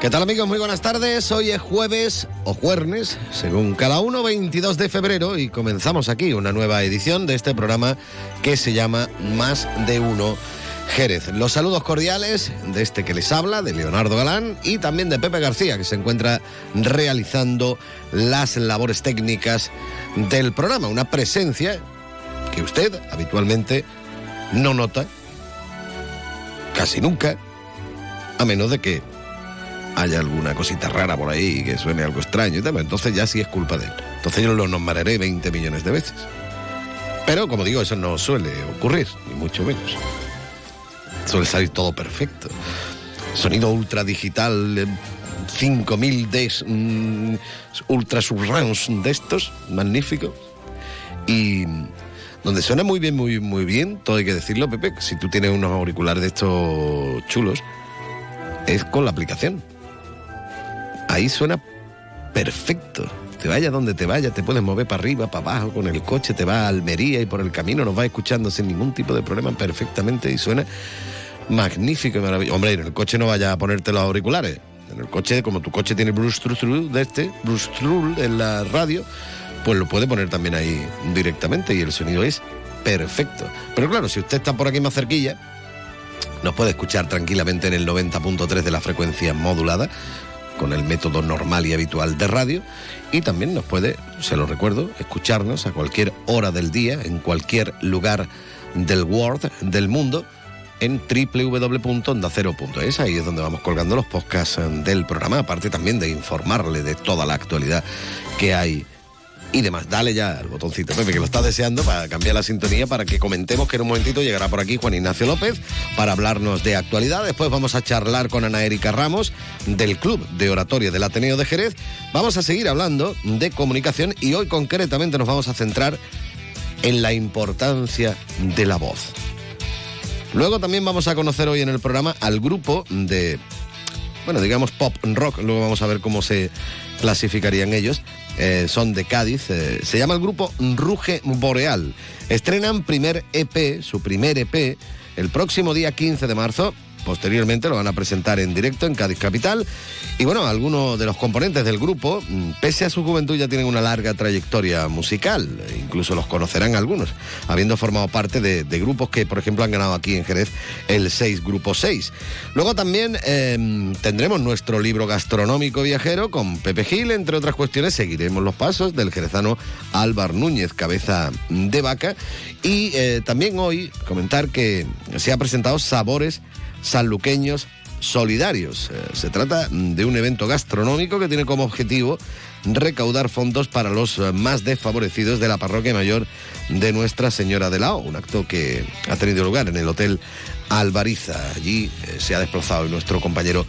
¿Qué tal amigos? Muy buenas tardes. Hoy es jueves o jueves, según cada uno, 22 de febrero y comenzamos aquí una nueva edición de este programa que se llama Más de uno Jerez. Los saludos cordiales de este que les habla, de Leonardo Galán y también de Pepe García, que se encuentra realizando las labores técnicas del programa. Una presencia que usted habitualmente no nota casi nunca, a menos de que haya alguna cosita rara por ahí que suene algo extraño y tal, entonces ya sí es culpa de él. Entonces yo lo nombraré 20 millones de veces. Pero como digo, eso no suele ocurrir, ni mucho menos. Suele salir todo perfecto. Sonido ultra digital, 5000 Ds, mm, ultra surrounds de estos, magnífico. Y donde suena muy bien, muy, muy bien, todo hay que decirlo, Pepe, si tú tienes unos auriculares de estos chulos, es con la aplicación ahí suena perfecto. Te vaya donde te vaya, te puedes mover para arriba, para abajo, con el coche, te va a Almería y por el camino nos va escuchando sin ningún tipo de problema perfectamente y suena magnífico y maravilloso. Hombre, en el coche no vaya a ponerte los auriculares. En el coche, como tu coche tiene Bruce de este, Bruce en la radio, pues lo puede poner también ahí directamente y el sonido es perfecto. Pero claro, si usted está por aquí más cerquilla, nos puede escuchar tranquilamente en el 90.3 de la frecuencia modulada con el método normal y habitual de radio y también nos puede, se lo recuerdo, escucharnos a cualquier hora del día, en cualquier lugar del world, del mundo, en www.ondacero.es. Ahí es donde vamos colgando los podcasts del programa, aparte también de informarle de toda la actualidad que hay y demás. Dale ya al botoncito, Pepe, que lo está deseando para cambiar la sintonía, para que comentemos que en un momentito llegará por aquí Juan Ignacio López para hablarnos de actualidad. Después vamos a charlar con Ana Erika Ramos del Club de Oratoria del Ateneo de Jerez. Vamos a seguir hablando de comunicación y hoy concretamente nos vamos a centrar en la importancia de la voz. Luego también vamos a conocer hoy en el programa al grupo de, bueno, digamos pop rock, luego vamos a ver cómo se clasificarían ellos, eh, son de Cádiz. Eh, se llama el grupo Ruge Boreal. Estrenan primer EP, su primer EP, el próximo día 15 de marzo Posteriormente lo van a presentar en directo en Cádiz Capital. Y bueno, algunos de los componentes del grupo, mm, pese a su juventud, ya tienen una larga trayectoria musical. Incluso los conocerán algunos, habiendo formado parte de, grupos que, por ejemplo, han ganado aquí en Jerez el 6 Grupo 6. Luego también em, tendremos nuestro libro gastronómico viajero con Pepe Gil, entre otras cuestiones. Seguiremos los pasos del jerezano Álvar Núñez, cabeza de vaca. Y eh, también hoy comentar que se ha presentado Sabores sanluqueños solidarios. Eh, se trata de un evento gastronómico que tiene como objetivo recaudar fondos para los eh, más desfavorecidos de la parroquia mayor de Nuestra Señora de Lao, un acto que ha tenido lugar en el Hotel Alvariza. Allí eh, se ha desplazado nuestro compañero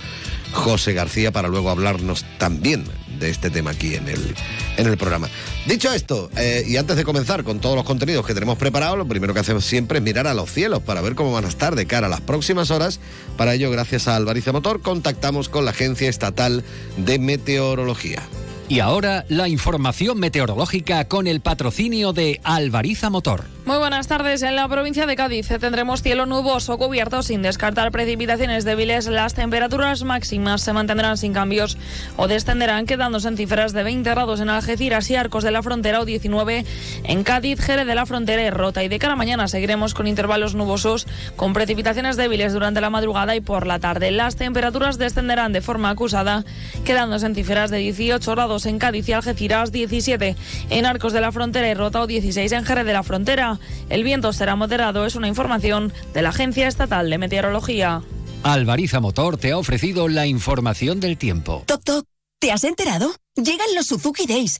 José García para luego hablarnos también de este tema aquí en el, en el programa. Dicho esto, eh, y antes de comenzar con todos los contenidos que tenemos preparados, lo primero que hacemos siempre es mirar a los cielos para ver cómo van a estar de cara a las próximas horas. Para ello, gracias a Alvariza Motor, contactamos con la Agencia Estatal de Meteorología. Y ahora la información meteorológica con el patrocinio de Alvariza Motor. Muy buenas tardes. En la provincia de Cádiz tendremos cielo nuboso cubierto sin descartar precipitaciones débiles. Las temperaturas máximas se mantendrán sin cambios o descenderán quedándose en cifras de 20 grados en Algeciras y Arcos de la Frontera o 19 en Cádiz, Jerez de la Frontera y Rota. Y de cara a mañana seguiremos con intervalos nubosos con precipitaciones débiles durante la madrugada y por la tarde. Las temperaturas descenderán de forma acusada quedándose en cifras de 18 grados en Cádiz y Algeciras, 17 en Arcos de la Frontera y Rota o 16 en Jerez de la Frontera. El viento será moderado, es una información de la Agencia Estatal de Meteorología. Alvariza Motor te ha ofrecido la información del tiempo. Toc, toc, ¿te has enterado? Llegan los Suzuki Days.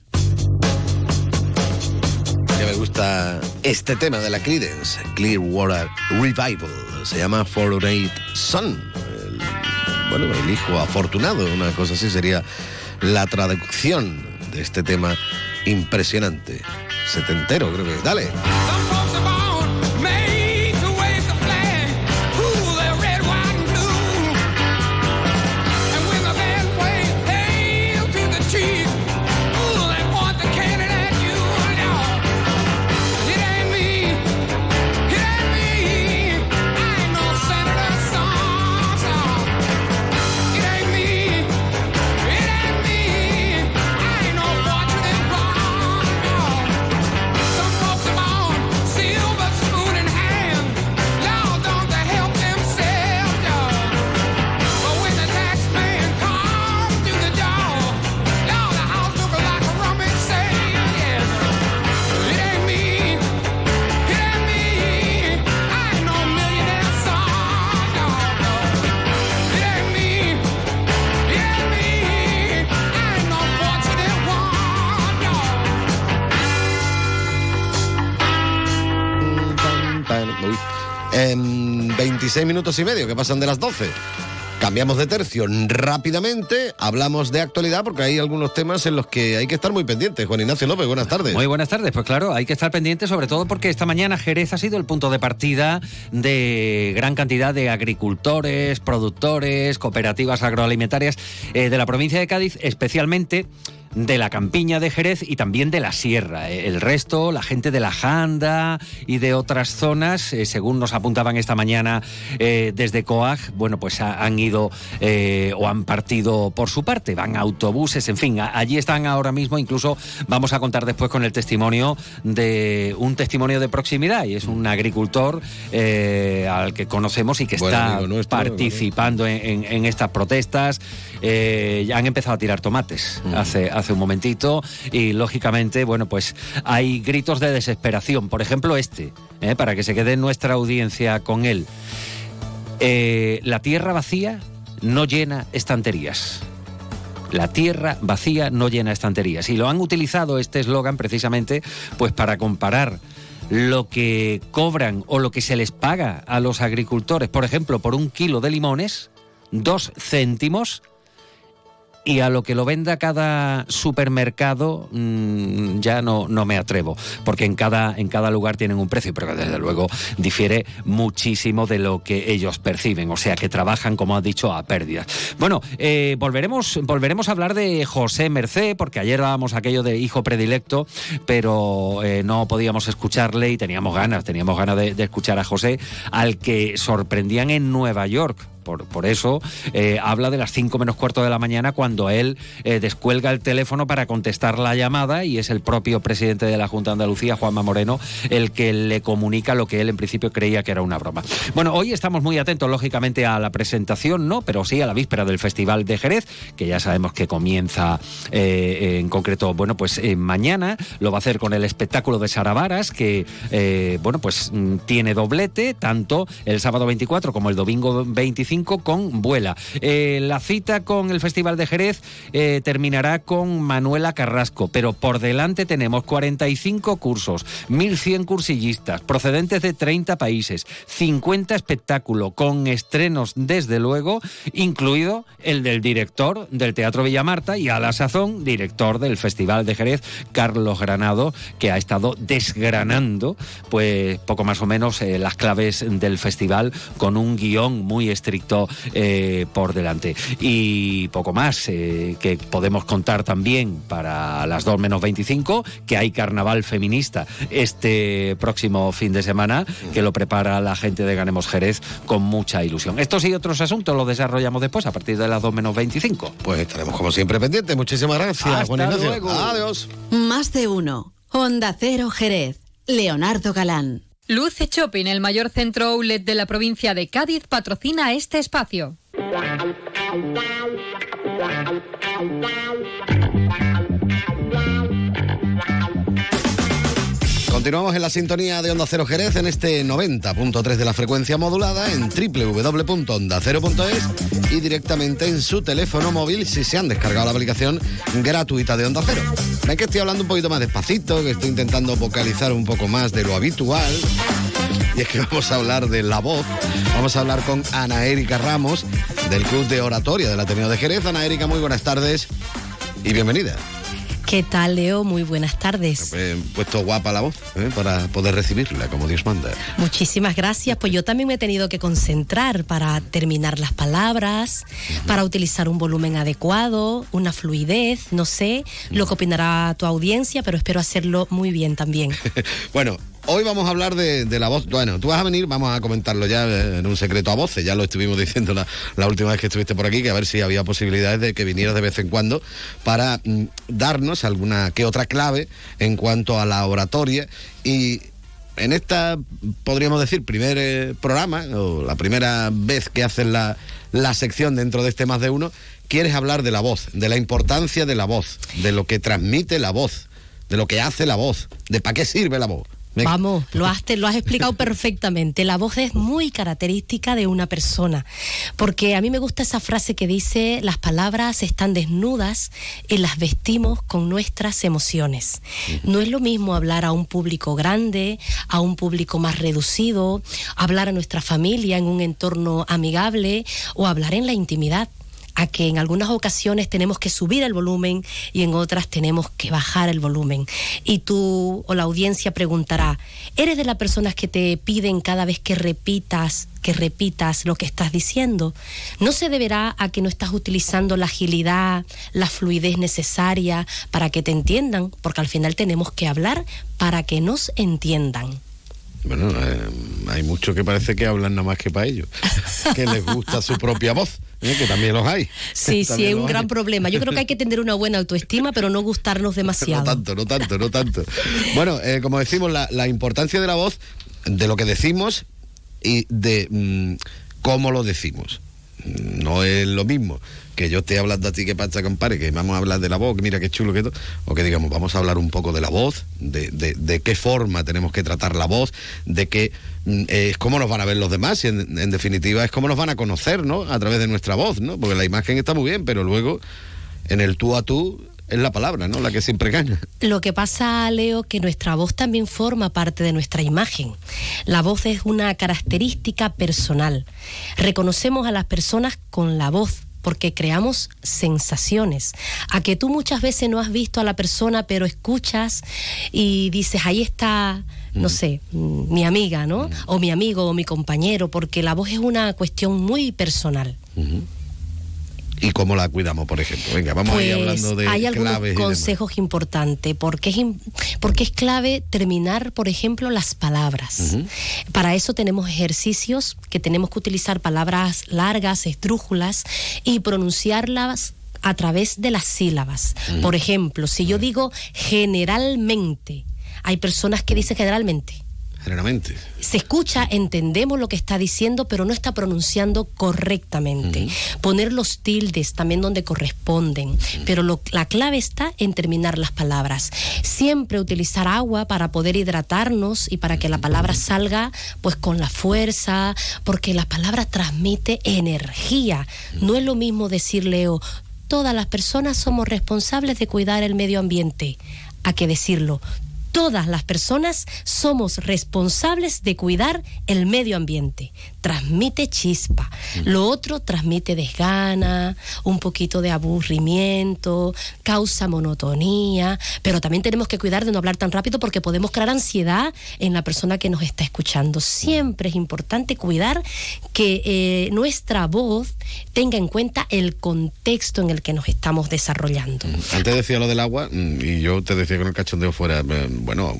Me gusta este tema de la Creedence, Clearwater Revival. Se llama Fortunate Son. Bueno, el hijo afortunado, una cosa así sería la traducción de este tema impresionante. Setentero, creo que. Dale. En 26 minutos y medio, que pasan de las 12. Cambiamos de tercio rápidamente, hablamos de actualidad porque hay algunos temas en los que hay que estar muy pendientes. Juan Ignacio López, buenas tardes. Muy buenas tardes, pues claro, hay que estar pendientes sobre todo porque esta mañana Jerez ha sido el punto de partida de gran cantidad de agricultores, productores, cooperativas agroalimentarias eh, de la provincia de Cádiz, especialmente de la campiña de Jerez y también de la sierra. Eh, El resto, la gente de la Janda y de otras zonas, eh, según nos apuntaban esta mañana eh, desde COAG, bueno, pues ha- han ido eh, o han partido por su parte, van autobuses, en fin, a- allí están ahora mismo, incluso vamos a contar después con el testimonio de un testimonio de proximidad y es un agricultor al que conocemos y que está nuestro, participando en, en- en estas protestas. Ya han empezado a tirar tomates hace, hace un momentito y lógicamente, bueno, pues hay gritos de desesperación. Por ejemplo, este, eh, para que se quede nuestra audiencia con él. Eh, la tierra vacía no llena estanterías. La tierra vacía no llena estanterías. Y lo han utilizado este eslogan precisamente pues para comparar lo que cobran o lo que se les paga a los agricultores, por ejemplo, por un kilo de limones, dos céntimos, y a lo que lo venda cada supermercado mm, ya no, no me atrevo, porque en cada, en cada lugar tienen un precio, pero desde luego difiere muchísimo de lo que ellos perciben, o sea que trabajan, como ha dicho, a pérdidas. Bueno, eh, volveremos, volveremos a hablar de José Mercé, porque ayer dábamos aquello de hijo predilecto, pero eh, no podíamos escucharle y teníamos ganas, teníamos ganas de escuchar a José, al que sorprendían en Nueva York. Por, por eso eh, habla de las 5 menos cuarto de la mañana cuando él eh, descuelga el teléfono para contestar la llamada y es el propio presidente de la Junta de Andalucía, Juanma Moreno, el que le comunica lo que él en principio creía que era una broma. Bueno, hoy estamos muy atentos, lógicamente, a la presentación, ¿no? Pero sí a la víspera del Festival de Jerez, que ya sabemos que comienza eh, en concreto, bueno, pues mañana lo va a hacer con el espectáculo de Saravaras, que, bueno, pues mm, tiene doblete, tanto el sábado 24 como el domingo 25 con Vuela. Eh, la cita con el Festival de Jerez eh, terminará con Manuela Carrasco, pero por delante tenemos 45 cursos, 1.100 cursillistas, procedentes de 30 países, 50 espectáculos, con estrenos desde luego, incluido el del director del Teatro Villamarta y a la sazón director del Festival de Jerez, Carlos Granado, que ha estado desgranando, pues poco más o menos eh, las claves del festival con un guion muy estricto eh, por delante. Y poco más eh, que podemos contar también para las 2 menos 25, que hay carnaval feminista este próximo fin de semana, que lo prepara la gente de Ganemos Jerez con mucha ilusión. Estos y otros asuntos los desarrollamos después a partir de las 2 menos 25. Pues estaremos como siempre pendientes. Muchísimas gracias, Hasta Juan Ignacio. luego. Adiós. Más de uno. Honda Cero Jerez. Leonardo Galán. Luce Shopping, el mayor centro outlet de la provincia de Cádiz, patrocina este espacio. Continuamos en la sintonía de Onda Cero Jerez en este 90.3 de la frecuencia modulada en www.ondacero.es y directamente en su teléfono móvil si se han descargado la aplicación gratuita de Onda Cero. Ven que estoy hablando un poquito más despacito, que estoy intentando vocalizar un poco más de lo habitual. Y es que vamos a hablar de la voz. Vamos a hablar con Ana Erika Ramos del Club de Oratoria del Ateneo de Jerez. Ana Erika, muy buenas tardes y bienvenida. ¿Qué tal, Leo? Muy buenas tardes. He puesto guapa la voz ¿eh? para poder recibirla como Dios manda. Muchísimas gracias. Pues yo también me he tenido que concentrar para terminar las palabras, para utilizar un volumen adecuado, una fluidez, no sé lo que opinará tu audiencia, pero espero hacerlo muy bien también. bueno, Hoy vamos a hablar de, la voz. Bueno, tú vas a venir, vamos a comentarlo ya en un secreto a voces. Ya lo estuvimos diciendo la, última vez que estuviste por aquí, que a ver si había posibilidades de que vinieras de vez en cuando para mm, darnos alguna que otra clave en cuanto a la oratoria. Y en esta, podríamos decir, primer eh, programa, o la primera vez que haces la, la sección dentro de este más de uno, quieres hablar de la voz, de la importancia de la voz, de lo que transmite la voz, de lo que hace la voz, de para qué sirve la voz. Vamos, lo has, lo has explicado perfectamente. La voz es muy característica de una persona, porque a mí me gusta esa frase que dice, las palabras están desnudas y las vestimos con nuestras emociones. No es lo mismo hablar a un público grande, a un público más reducido, hablar a nuestra familia en un entorno amigable o hablar en la intimidad a que en algunas ocasiones tenemos que subir el volumen y en otras tenemos que bajar el volumen. Y tú o la audiencia preguntará, ¿eres de las personas que te piden cada vez que repitas, que repitas lo que estás diciendo? ¿No se deberá a que no estás utilizando la agilidad, la fluidez necesaria para que te entiendan? Porque al final tenemos que hablar para que nos entiendan. Bueno, eh, hay muchos que parece que hablan nada más que para ellos, que les gusta su propia voz. ¿eh? que también los hay. Sí, sí, es un gran problema. Yo creo que hay que tener una buena autoestima, pero no gustarnos demasiado. no tanto, no tanto, no tanto. Bueno, eh, como decimos, la, importancia de la voz, de lo que decimos y de mm, cómo lo decimos. No es lo mismo que yo esté hablando a ti que pasa, compadre, que vamos a hablar de la voz, mira qué chulo que todo, o que digamos, vamos a hablar un poco de la voz, de, de, qué forma tenemos que tratar la voz, de qué mm, es cómo nos van a ver los demás y en, definitiva es cómo nos van a conocer, ¿no? A través de nuestra voz, ¿no? Porque la imagen está muy bien, pero luego en el tú a tú es la palabra, ¿no? La que siempre gana. Lo que pasa, Leo, que nuestra voz también forma parte de nuestra imagen. La voz es una característica personal. Reconocemos a las personas con la voz porque creamos sensaciones. A que tú muchas veces no has visto a la persona, pero escuchas y dices, ahí está, no mm. sé, mi amiga, ¿no? Mm. O mi amigo o mi compañero, porque la voz es una cuestión muy personal y cómo la cuidamos, por ejemplo. Venga, vamos a ir pues, hablando de hay algunos consejos importantes, porque es, porque es clave terminar, por ejemplo, las palabras. Para eso tenemos ejercicios que tenemos que utilizar palabras largas, esdrújulas y pronunciarlas a través de las sílabas. Por ejemplo, si yo digo generalmente, hay personas que dicen generalmente generalmente. Se escucha, entendemos lo que está diciendo, pero no está pronunciando correctamente. Poner los tildes también donde corresponden, pero la clave está en terminar las palabras. Siempre utilizar agua para poder hidratarnos y para que la palabra salga pues con la fuerza, porque la palabra transmite energía. No es lo mismo decir, Leo, todas las personas somos responsables de cuidar el medio ambiente, a que decirlo, todas las personas somos responsables de cuidar el medio ambiente. Transmite chispa. Lo otro transmite desgana, un poquito de aburrimiento, causa monotonía, pero también tenemos que cuidar de no hablar tan rápido porque podemos crear ansiedad en la persona que nos está escuchando. Siempre es importante cuidar que eh, nuestra voz tenga en cuenta el contexto en el que nos estamos desarrollando. Antes decía lo del agua mm, y yo te decía con el cachondeo fuera bueno,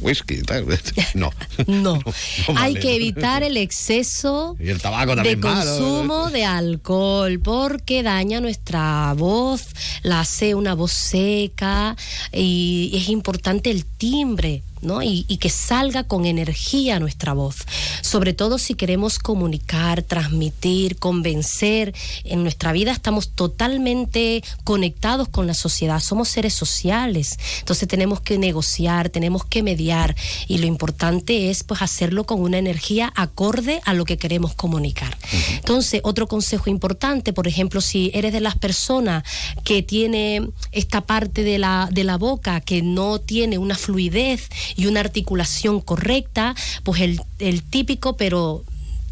whisky y tal. No. No. Hay vale. que evitar el exceso Y el tabaco de malo. consumo de alcohol porque daña nuestra voz, la hace una voz seca y es importante el timbre. ¿No? Y, y que salga con energía nuestra voz, sobre todo si queremos comunicar, transmitir, convencer. En nuestra vida estamos totalmente conectados con la sociedad, somos seres sociales, entonces tenemos que negociar, tenemos que mediar y lo importante es pues hacerlo con una energía acorde a lo que queremos comunicar. Entonces, otro consejo importante, por ejemplo, si eres de las personas que tiene esta parte de la, de la boca que no tiene una fluidez y una articulación correcta, pues el, el típico, pero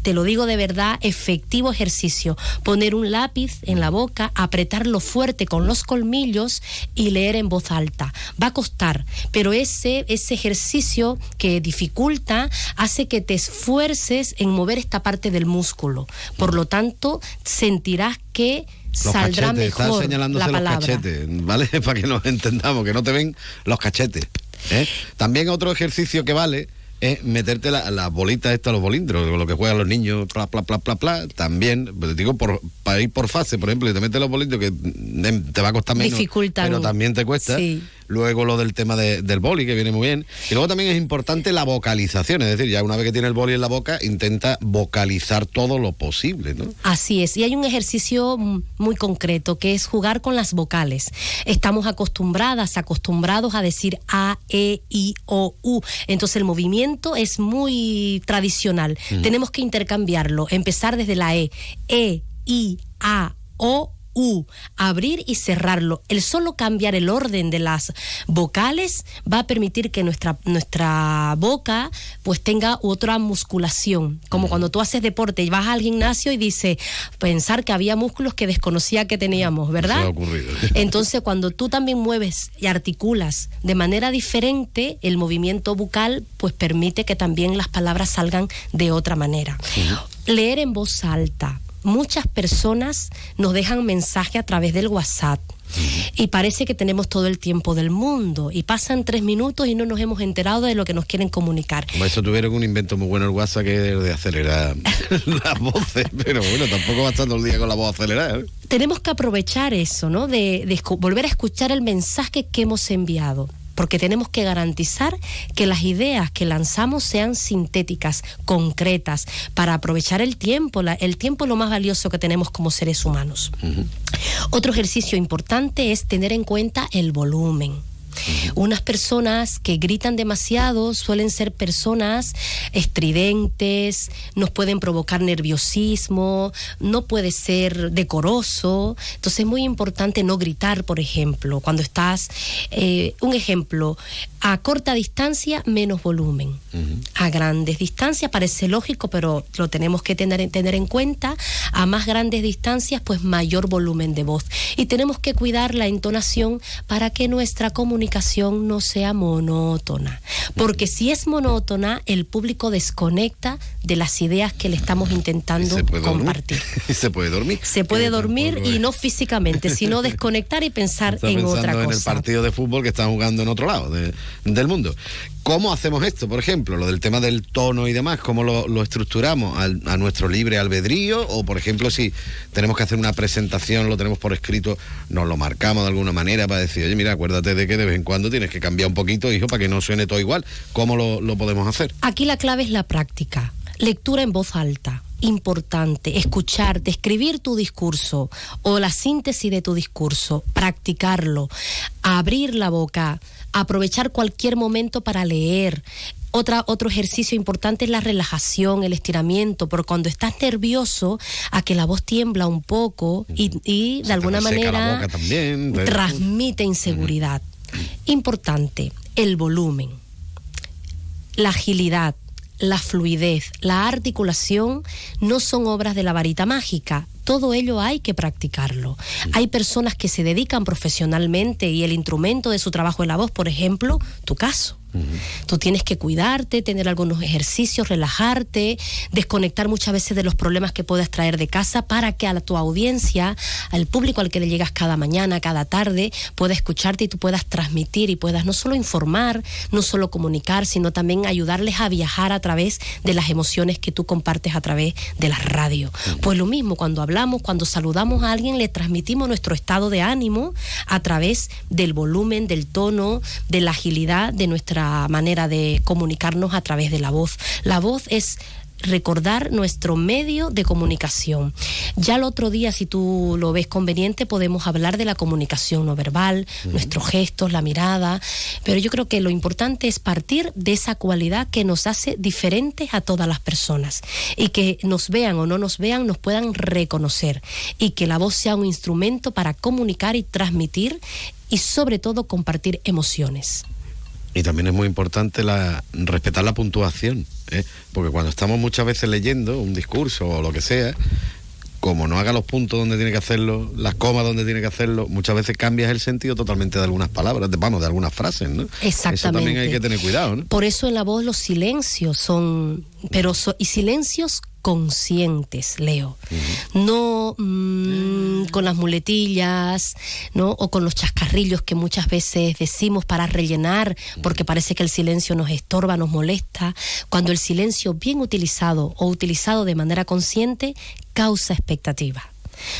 te lo digo de verdad, efectivo ejercicio. Poner un lápiz en la boca, apretarlo fuerte con los colmillos y leer en voz alta. Va a costar, pero ese, ese ejercicio que dificulta hace que te esfuerces en mover esta parte del músculo. Por lo tanto, sentirás que Los saldrá cachetes, están mejor señalándose la los palabra. cachetes, ¿vale? Para que nos entendamos, que no te ven los cachetes. ¿Eh? También otro ejercicio que vale es meterte las la bolitas estas, los bolindros, con lo que juegan los niños, pla, pla, pla, pla, pla, también, pues, digo, por, para ir por fase, por ejemplo, y te metes los bolindros que mm, te va a costar menos, Dificultan. pero también te cuesta. Sí. Luego lo del tema de- del boli, que viene muy bien. Y luego también es importante la vocalización, es decir, ya una vez que tiene el boli en la boca, intenta vocalizar todo lo posible, ¿no? Así es, y hay un ejercicio muy concreto que es jugar con las vocales. Estamos acostumbradas, acostumbrados a decir A, E, I, O, U. Entonces el movimiento es muy tradicional. Tenemos que intercambiarlo, empezar desde la E. E, I, A, O, U, abrir y cerrarlo. El solo cambiar el orden de las vocales va a permitir que nuestra, nuestra boca pues tenga otra musculación. Como cuando tú haces deporte y vas al gimnasio y dices, pensar que había músculos que desconocía que teníamos, ¿verdad? Ocurrido. Entonces cuando tú también mueves y articulas de manera diferente, el movimiento bucal pues permite que también las palabras salgan de otra manera. Leer en voz alta. Muchas personas nos dejan mensaje a través del WhatsApp. Y parece que tenemos todo el tiempo del mundo. Y pasan tres minutos y no nos hemos enterado de lo que nos quieren comunicar. Como eso tuvieron un invento muy bueno el WhatsApp que es de acelerar las voces, pero bueno, tampoco va todo el día con la voz acelerada. ¿eh? tenemos que aprovechar eso, ¿no? De, de volver a escuchar el mensaje que hemos enviado. Porque tenemos que garantizar que las ideas que lanzamos sean sintéticas, concretas, para aprovechar el tiempo. La- el tiempo es lo más valioso que tenemos como seres humanos. Otro ejercicio importante es tener en cuenta el volumen. Unas personas que gritan demasiado suelen ser personas estridentes, nos pueden provocar nerviosismo, no puede ser decoroso. Entonces es muy importante no gritar, por ejemplo, cuando estás, eh, un ejemplo, a corta distancia menos volumen. A grandes distancias parece lógico, pero lo tenemos que tener, tener en cuenta. A más grandes distancias, pues mayor volumen de voz. Y tenemos que cuidar la entonación para que nuestra comunicación no sea monótona. Porque si es monótona, el público desconecta de las ideas que le estamos intentando dormir. compartir. Y se puede dormir. Se puede dormir y no físicamente, sino desconectar y pensar Está en otra en el cosa. partido de fútbol que están jugando en otro lado de- del mundo. ¿Cómo hacemos esto, por ejemplo? Lo del tema del tono y demás, ¿cómo lo, estructuramos? ¿Al- ¿A nuestro libre albedrío? O, por ejemplo, si tenemos que hacer una presentación, lo tenemos por escrito, nos lo marcamos de alguna manera para decir, oye, mira, acuérdate de que de vez en cuando tienes que cambiar un poquito, hijo, para que no suene todo igual. ¿Cómo lo podemos hacer? Aquí la clave es la práctica. Lectura en voz alta. Importante, escuchar, escribir tu discurso o la síntesis de tu discurso, practicarlo, abrir la boca, aprovechar cualquier momento para leer. Otra, otro ejercicio importante es la relajación, el estiramiento, porque cuando estás nervioso, a que la voz tiembla un poco y, de alguna manera transmite inseguridad. Importante, el volumen la agilidad, la fluidez, la articulación no son obras de la varita mágica. Todo ello hay que practicarlo. Hay personas que se dedican profesionalmente y el instrumento de su trabajo es la voz, por ejemplo, tu caso. Tú tienes que cuidarte, tener algunos ejercicios, relajarte, desconectar muchas veces de los problemas que puedas traer de casa para que a tu audiencia, al público al que le llegas cada mañana, cada tarde, pueda escucharte y tú puedas transmitir y puedas no solo informar, no solo comunicar, sino también ayudarles a viajar a través de las emociones que tú compartes a través de la radio. Pues lo mismo, cuando hablamos, cuando saludamos a alguien, le transmitimos nuestro estado de ánimo a través del volumen, del tono, de la agilidad de nuestra manera de comunicarnos a través de la voz. La voz es recordar nuestro medio de comunicación. Ya el otro día, si tú lo ves conveniente, podemos hablar de la comunicación no verbal, nuestros gestos, la mirada, pero yo creo que lo importante es partir de esa cualidad que nos hace diferentes a todas las personas y que nos vean o no nos vean, nos puedan reconocer y que la voz sea un instrumento para comunicar y transmitir y sobre todo compartir emociones. Y también es muy importante la, respetar la puntuación, ¿eh? porque cuando estamos muchas veces leyendo un discurso o lo que sea, como no haga los puntos donde tiene que hacerlo, las comas donde tiene que hacerlo, muchas veces cambias el sentido totalmente de algunas palabras, de, vamos, de algunas frases, ¿no? Exactamente. Eso también hay que tener cuidado, ¿no? Por eso en la voz los silencios son, pero so- y silencios conscientes, Leo. No mm, con las muletillas, ¿no? O con los chascarrillos que muchas veces decimos para rellenar, porque parece que el silencio nos estorba, nos molesta. Cuando el silencio bien utilizado o utilizado de manera consciente causa expectativa.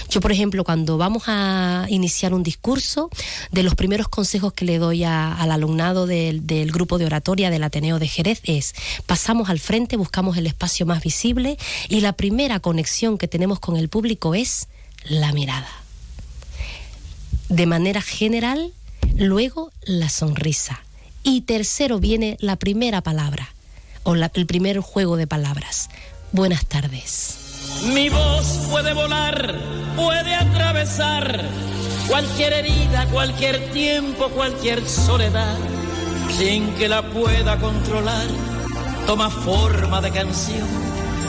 Yo, por ejemplo, cuando vamos a iniciar un discurso, de los primeros consejos que le doy a- al alumnado del, grupo de oratoria del Ateneo de Jerez es, pasamos al frente, buscamos el espacio más visible y la primera conexión que tenemos con el público es la mirada. De manera general, luego la sonrisa. Y tercero viene la primera palabra, o el primer juego de palabras. Buenas tardes. Mi voz puede volar, puede atravesar cualquier herida, cualquier tiempo, cualquier soledad, sin que la pueda controlar. Toma forma de canción,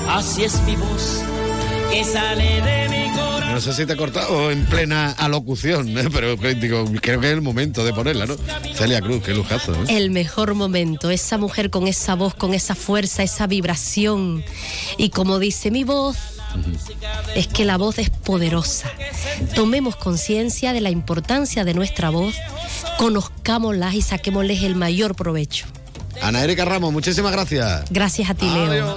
así es mi voz, que sale de mi corazón. No sé si te he cortado en plena alocución, ¿eh? pero digo, creo que es el momento de ponerla, ¿no? Celia Cruz, qué lujazo, ¿eh? el mejor momento, esa mujer con esa voz, con esa fuerza, esa vibración. Y como dice mi voz, es que la voz es poderosa. Tomemos conciencia de la importancia de nuestra voz, conozcámosla y saquémosles el mayor provecho. Ana Erika Ramos, muchísimas gracias. Gracias a ti, Leo.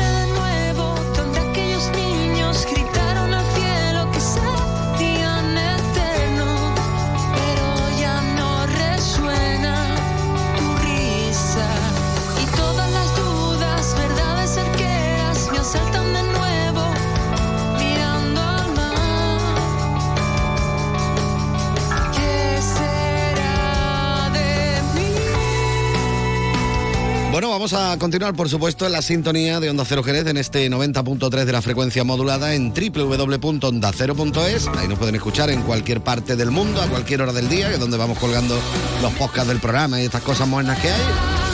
vamos a continuar, por supuesto, en la sintonía de Onda Cero Jerez en este 90.3 de la frecuencia modulada en www.ondacero.es. Ahí nos pueden escuchar en cualquier parte del mundo, a cualquier hora del día, que es donde vamos colgando los podcasts del programa y estas cosas modernas que hay.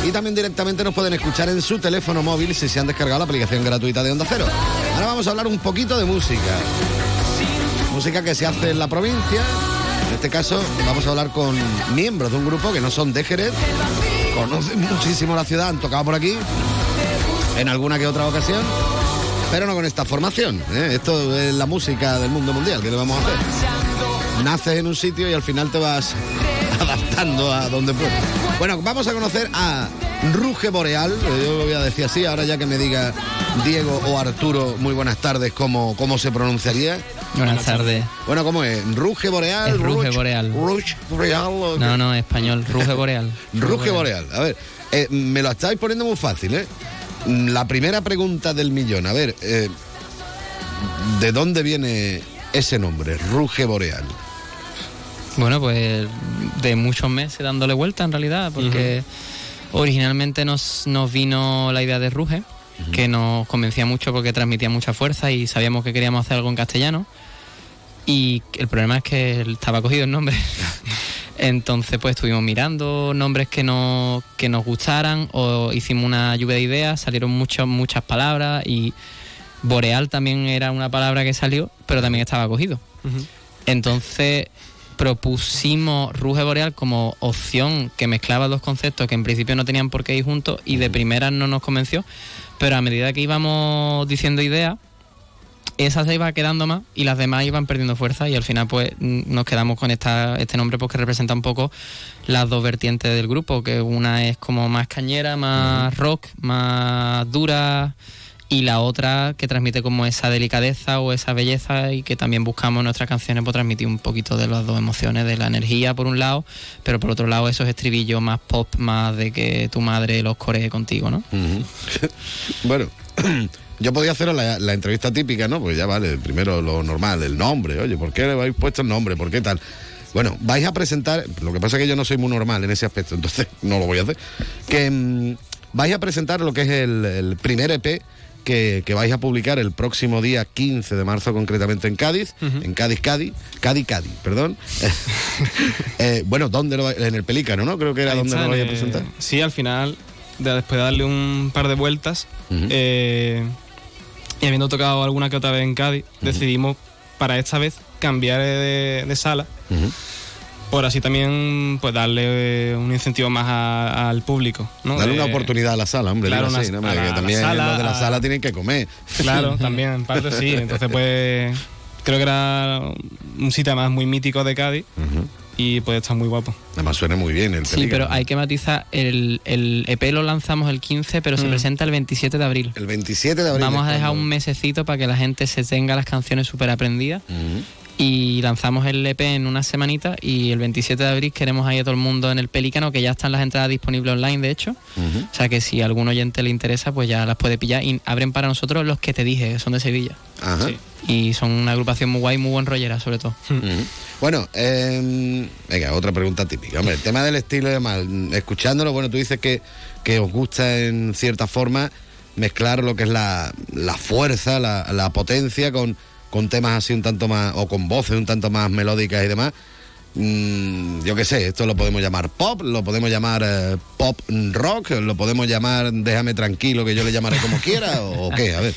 Y también directamente nos pueden escuchar en su teléfono móvil si se han descargado la aplicación gratuita de Onda Cero. Ahora vamos a hablar un poquito de música. Música que se hace en la provincia. En este caso vamos a hablar con miembros de un grupo que no son de Jerez, conocen muchísimo la ciudad, han tocado por aquí en alguna que otra ocasión, pero no con esta formación. ¿eh? Esto es la música del mundo mundial, ¿qué le vamos a hacer? Naces en un sitio y al final te vas adaptando a donde puedes. Bueno, vamos a conocer a Ruge Boreal, eh, yo lo voy a decir así, ahora ya que me diga Diego o Arturo, muy buenas tardes, ¿cómo, cómo se pronunciaría? Buenas tardes. Bueno, ¿cómo es? ¿Ruge Boreal? Es Ruge Boreal. Ruch Boreal. No, no, español. Ruge Boreal. Ruge Boreal. A ver, eh, me lo estáis poniendo muy fácil, ¿eh? La primera pregunta del millón. A ver, eh, ¿de dónde viene ese nombre, Ruge Boreal? Bueno, pues de muchos meses dándole vuelta en realidad, porque originalmente nos, nos vino la idea de Ruge que nos convencía mucho porque transmitía mucha fuerza y sabíamos que queríamos hacer algo en castellano. Y el problema es que estaba cogido el nombre. Entonces, pues estuvimos mirando nombres que, no, que nos gustaran o hicimos una lluvia de ideas, salieron muchas muchas palabras y Boreal también era una palabra que salió, pero también estaba cogido. Entonces propusimos Ruge Boreal como opción que mezclaba dos conceptos que en principio no tenían por qué ir juntos y de primera no nos convenció, pero a medida que íbamos diciendo ideas, esa se iba quedando más y las demás iban perdiendo fuerza y al final pues mm, nos quedamos con esta, este nombre porque representa un poco las dos vertientes del grupo, que una es como más cañera, más rock, más dura y la otra que transmite como esa delicadeza o esa belleza y que también buscamos en nuestras canciones por transmitir un poquito de las dos emociones, de la energía por un lado, pero por otro lado esos estribillos más pop, más de que tu madre los coree contigo, ¿no? Bueno, yo podía hacer la, la entrevista típica, ¿no? Pues ya vale, primero lo normal, el nombre. Oye, ¿por qué le habéis puesto el nombre? ¿Por qué tal? Bueno, vais a presentar, lo que pasa es que yo no soy muy normal en ese aspecto, entonces no lo voy a hacer. Que mm, vais a presentar lo que es el primer EP que, que vais a publicar el próximo día 15 de marzo, concretamente en Cádiz, en Cádiz, Cádiz, Cádiz, Cádiz, perdón. Eh, bueno, ¿dónde lo vais- En el Pelícano, ¿no? Creo que era Ahí donde está, lo vais a eh, presentar. Sí, al final, de- después de darle un par de vueltas, eh, y habiendo tocado alguna que otra vez en Cádiz, decidimos para esta vez cambiar de, de sala, por así también pues darle eh, un incentivo más a- al público. ¿no? Darle De- una oportunidad a la sala, hombre. Claro, así, una- ¿no? a Porque la- también sala, los de la a- sala tienen que comer. Claro, también, en parte sí. Entonces, pues creo que era un sitio además muy mítico de Cádiz y pues está muy guapo. Además suena muy bien el Sí, pero hay que matizar, el, el EP lo lanzamos el 15, pero se Mm. presenta el 27 de abril. El 27 de abril. Vamos a dejar cuando- un mesecito para que la gente se tenga las canciones súper aprendidas. Y lanzamos el EP en una semanita y el 27 de abril queremos ahí a todo el mundo en el Pelícano, que ya están las entradas disponibles online, de hecho. O sea que si a algún oyente le interesa, pues ya las puede pillar. Y abren para nosotros los que te dije, que son de Sevilla. Ajá. Y son una agrupación muy guay, muy buen rollera, sobre todo. Bueno, eh, venga, otra pregunta típica. Hombre, el tema del estilo y demás, escuchándolo, bueno, tú dices que, que os gusta en cierta forma mezclar lo que es la, la fuerza, la, la potencia con, con temas así un tanto más, o con voces un tanto más melódicas y demás. Mm, yo qué sé, esto lo podemos llamar pop, lo podemos llamar eh, pop rock, lo podemos llamar déjame tranquilo que yo le llamaré como quiera, o, o qué, a ver.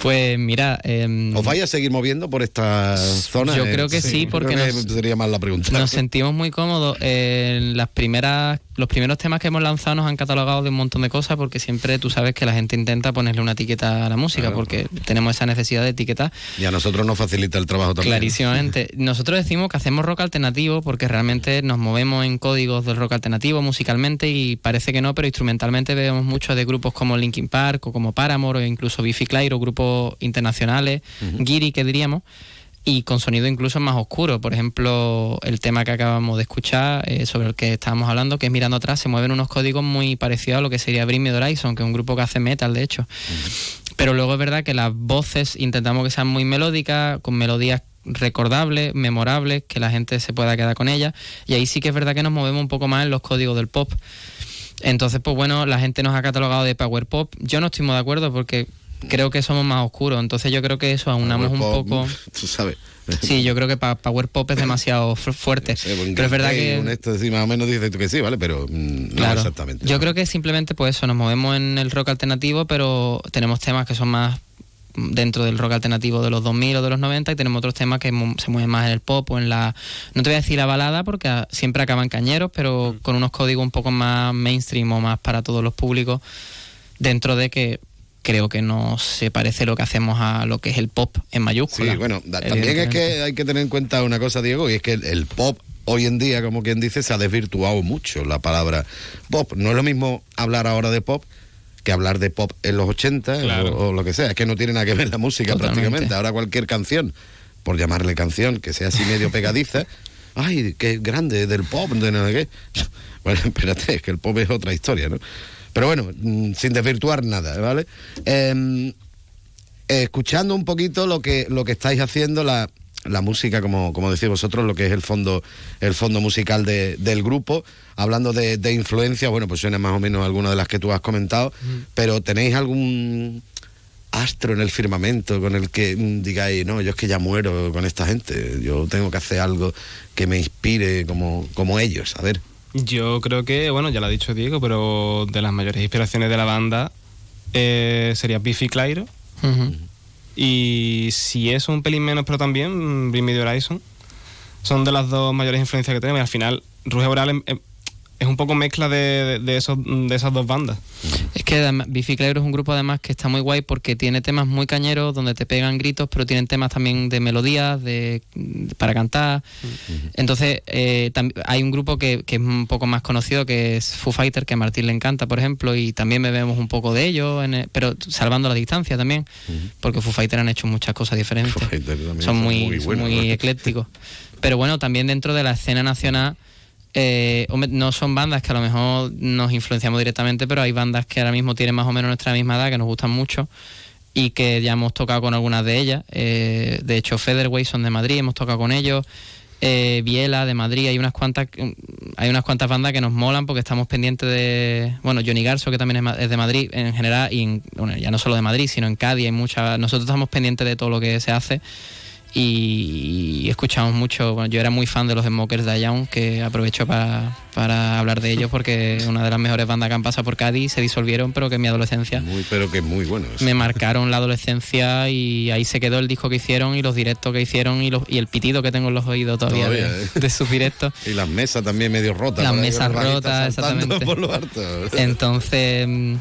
Pues mira... em, ¿Os vais a seguir moviendo por esta zona? Yo creo que sí, porque que nos- sería más la pregunta. Nos sentimos muy cómodos. En las primeras, los primeros temas que hemos lanzado nos han catalogado de un montón de cosas porque siempre tú sabes que la gente intenta ponerle una etiqueta a la música Claro. porque tenemos esa necesidad de etiquetar. Y a nosotros nos facilita el trabajo también. Clarísimamente. Nosotros decimos que hacemos rock alternativo porque realmente nos movemos en códigos del rock alternativo musicalmente y parece que no, pero instrumentalmente vemos mucho de grupos como Linkin Park o como Paramore o incluso Biffy Clyro o grupos internacionales, Giri que diríamos y con sonido incluso más oscuro. Por ejemplo, el tema que acabamos de escuchar, eh, sobre el que estábamos hablando, que es Mirando Atrás, se mueven unos códigos muy parecidos a lo que sería Bring Me the Horizon, que es un grupo que hace metal, de hecho. Pero luego es verdad que las voces intentamos que sean muy melódicas, con melodías recordables, memorables, que la gente se pueda quedar con ellas. Y ahí sí que es verdad que nos movemos un poco más en los códigos del pop. Entonces, pues bueno, la gente nos ha catalogado de power pop. Yo no estoy muy de acuerdo porque creo que somos más oscuros. Entonces yo creo que eso aunamos un poco... Tú sabes. Sí, yo creo que pa- Power Pop es demasiado fu- fuerte. Pero es verdad que... un esto, sí, más o menos dices tú que sí, ¿vale? Pero mm, no Claro. exactamente. Yo creo que simplemente pues eso, nos movemos en el rock alternativo, pero tenemos temas que son más dentro del rock alternativo de los 2000 o de los 90 y tenemos otros temas que se mueven más en el pop o en la... No te voy a decir la balada porque siempre acaban cañeros, pero Mm. con unos códigos un poco más mainstream o más para todos los públicos, dentro de que creo que no se parece lo que hacemos a lo que es el pop en mayúscula. Sí, bueno, también es que hay que tener en cuenta una cosa, Diego, y es que el, el pop hoy en día, como quien dice, se ha desvirtuado mucho la palabra pop. No es lo mismo hablar ahora de pop que hablar de pop en los 80 Claro. o, o lo que sea. Es que no tiene nada que ver la música Totalmente. prácticamente. Ahora cualquier canción, por llamarle canción, que sea así medio pegadiza, ay, qué grande, del pop, de no qué. Bueno, espérate, es que el pop es otra historia, ¿no? Pero bueno, mm, sin desvirtuar nada, ¿vale? Em, escuchando un poquito lo que, lo que estáis haciendo, la, la música, como, como decís vosotros, lo que es el fondo, el fondo musical de- del grupo. Hablando de, de influencia, bueno, pues suena más o menos alguna de las que tú has comentado, pero ¿tenéis algún astro en el firmamento con el que mm, digáis, no, yo es que ya muero con esta gente, yo tengo que hacer algo que me inspire como, como ellos, a ver. Yo creo que, bueno, ya lo ha dicho Diego, pero de las mayores inspiraciones de la banda eh, sería Biffy Clyro. Y si es un pelín menos, pero también Bring Me Horizon. Son de las dos mayores influencias que tenemos. Y al final, Ruge Oral em- em- es un poco mezcla de, de- de esos, de esas dos bandas. Es que Clyro es un grupo además que está muy guay porque tiene temas muy cañeros donde te pegan gritos, pero tienen temas también de melodías, de para cantar. Entonces, eh, hay un grupo que, que es un poco más conocido que es Foo Fighter, que a Martín le encanta, por ejemplo, y también bebemos un poco de ellos, en el- pero salvando la distancia también, porque Foo Fighter han hecho muchas cosas diferentes. son muy, muy son muy ¿no? eclécticos. Pero bueno, también dentro de la escena nacional, eh, no son bandas que a lo mejor nos influenciamos directamente, pero hay bandas que ahora mismo tienen más o menos nuestra misma edad, que nos gustan mucho y que ya hemos tocado con algunas de ellas. Eh, de hecho, Featherweight son de Madrid, hemos tocado con ellos. Eh, Biela de Madrid, hay unas cuantas hay unas cuantas bandas que nos molan porque estamos pendientes de bueno Johnny Garso que también es de Madrid en general y en- bueno, ya no solo de Madrid sino en Cádiz hay muchas nosotros estamos pendientes de todo lo que se hace y, escuchamos mucho bueno, yo era muy fan de los Smokers de Young que aprovecho para, para hablar de ellos porque una de las mejores bandas que han pasado por Cádiz se disolvieron pero que en mi adolescencia Muy, pero que muy bueno. me marcaron la adolescencia y ahí se quedó el disco que hicieron y los directos que hicieron y, los, y el pitido que tengo en los oídos todavía, Todavía, de, ¿eh? de sus directos. Y las mesas también medio rotas. Las mesas rotas, exactamente. Por lo harto. Entonces, mm,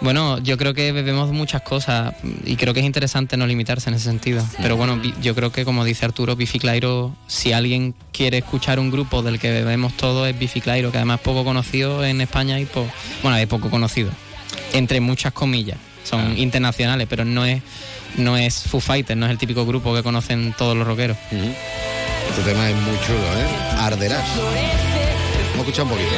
bueno, yo creo que bebemos muchas cosas y creo que es interesante no limitarse en ese sentido. Pero bueno, yo creo que como dice Arturo, Biffy Clyro, si alguien quiere escuchar un grupo del que bebemos todo es Biffy Clyro, que además es poco conocido en España y po- bueno, es poco conocido, entre muchas comillas. Son internacionales, pero no es no es Foo Fighters, no es el típico grupo que conocen todos los rockeros. Este tema es muy chulo, ¿eh? Arderás. Vamos a escuchar un poquito.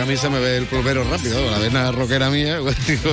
Vacío. Que a mí se me ve el plumero rápido, la vena rockera mía, digo,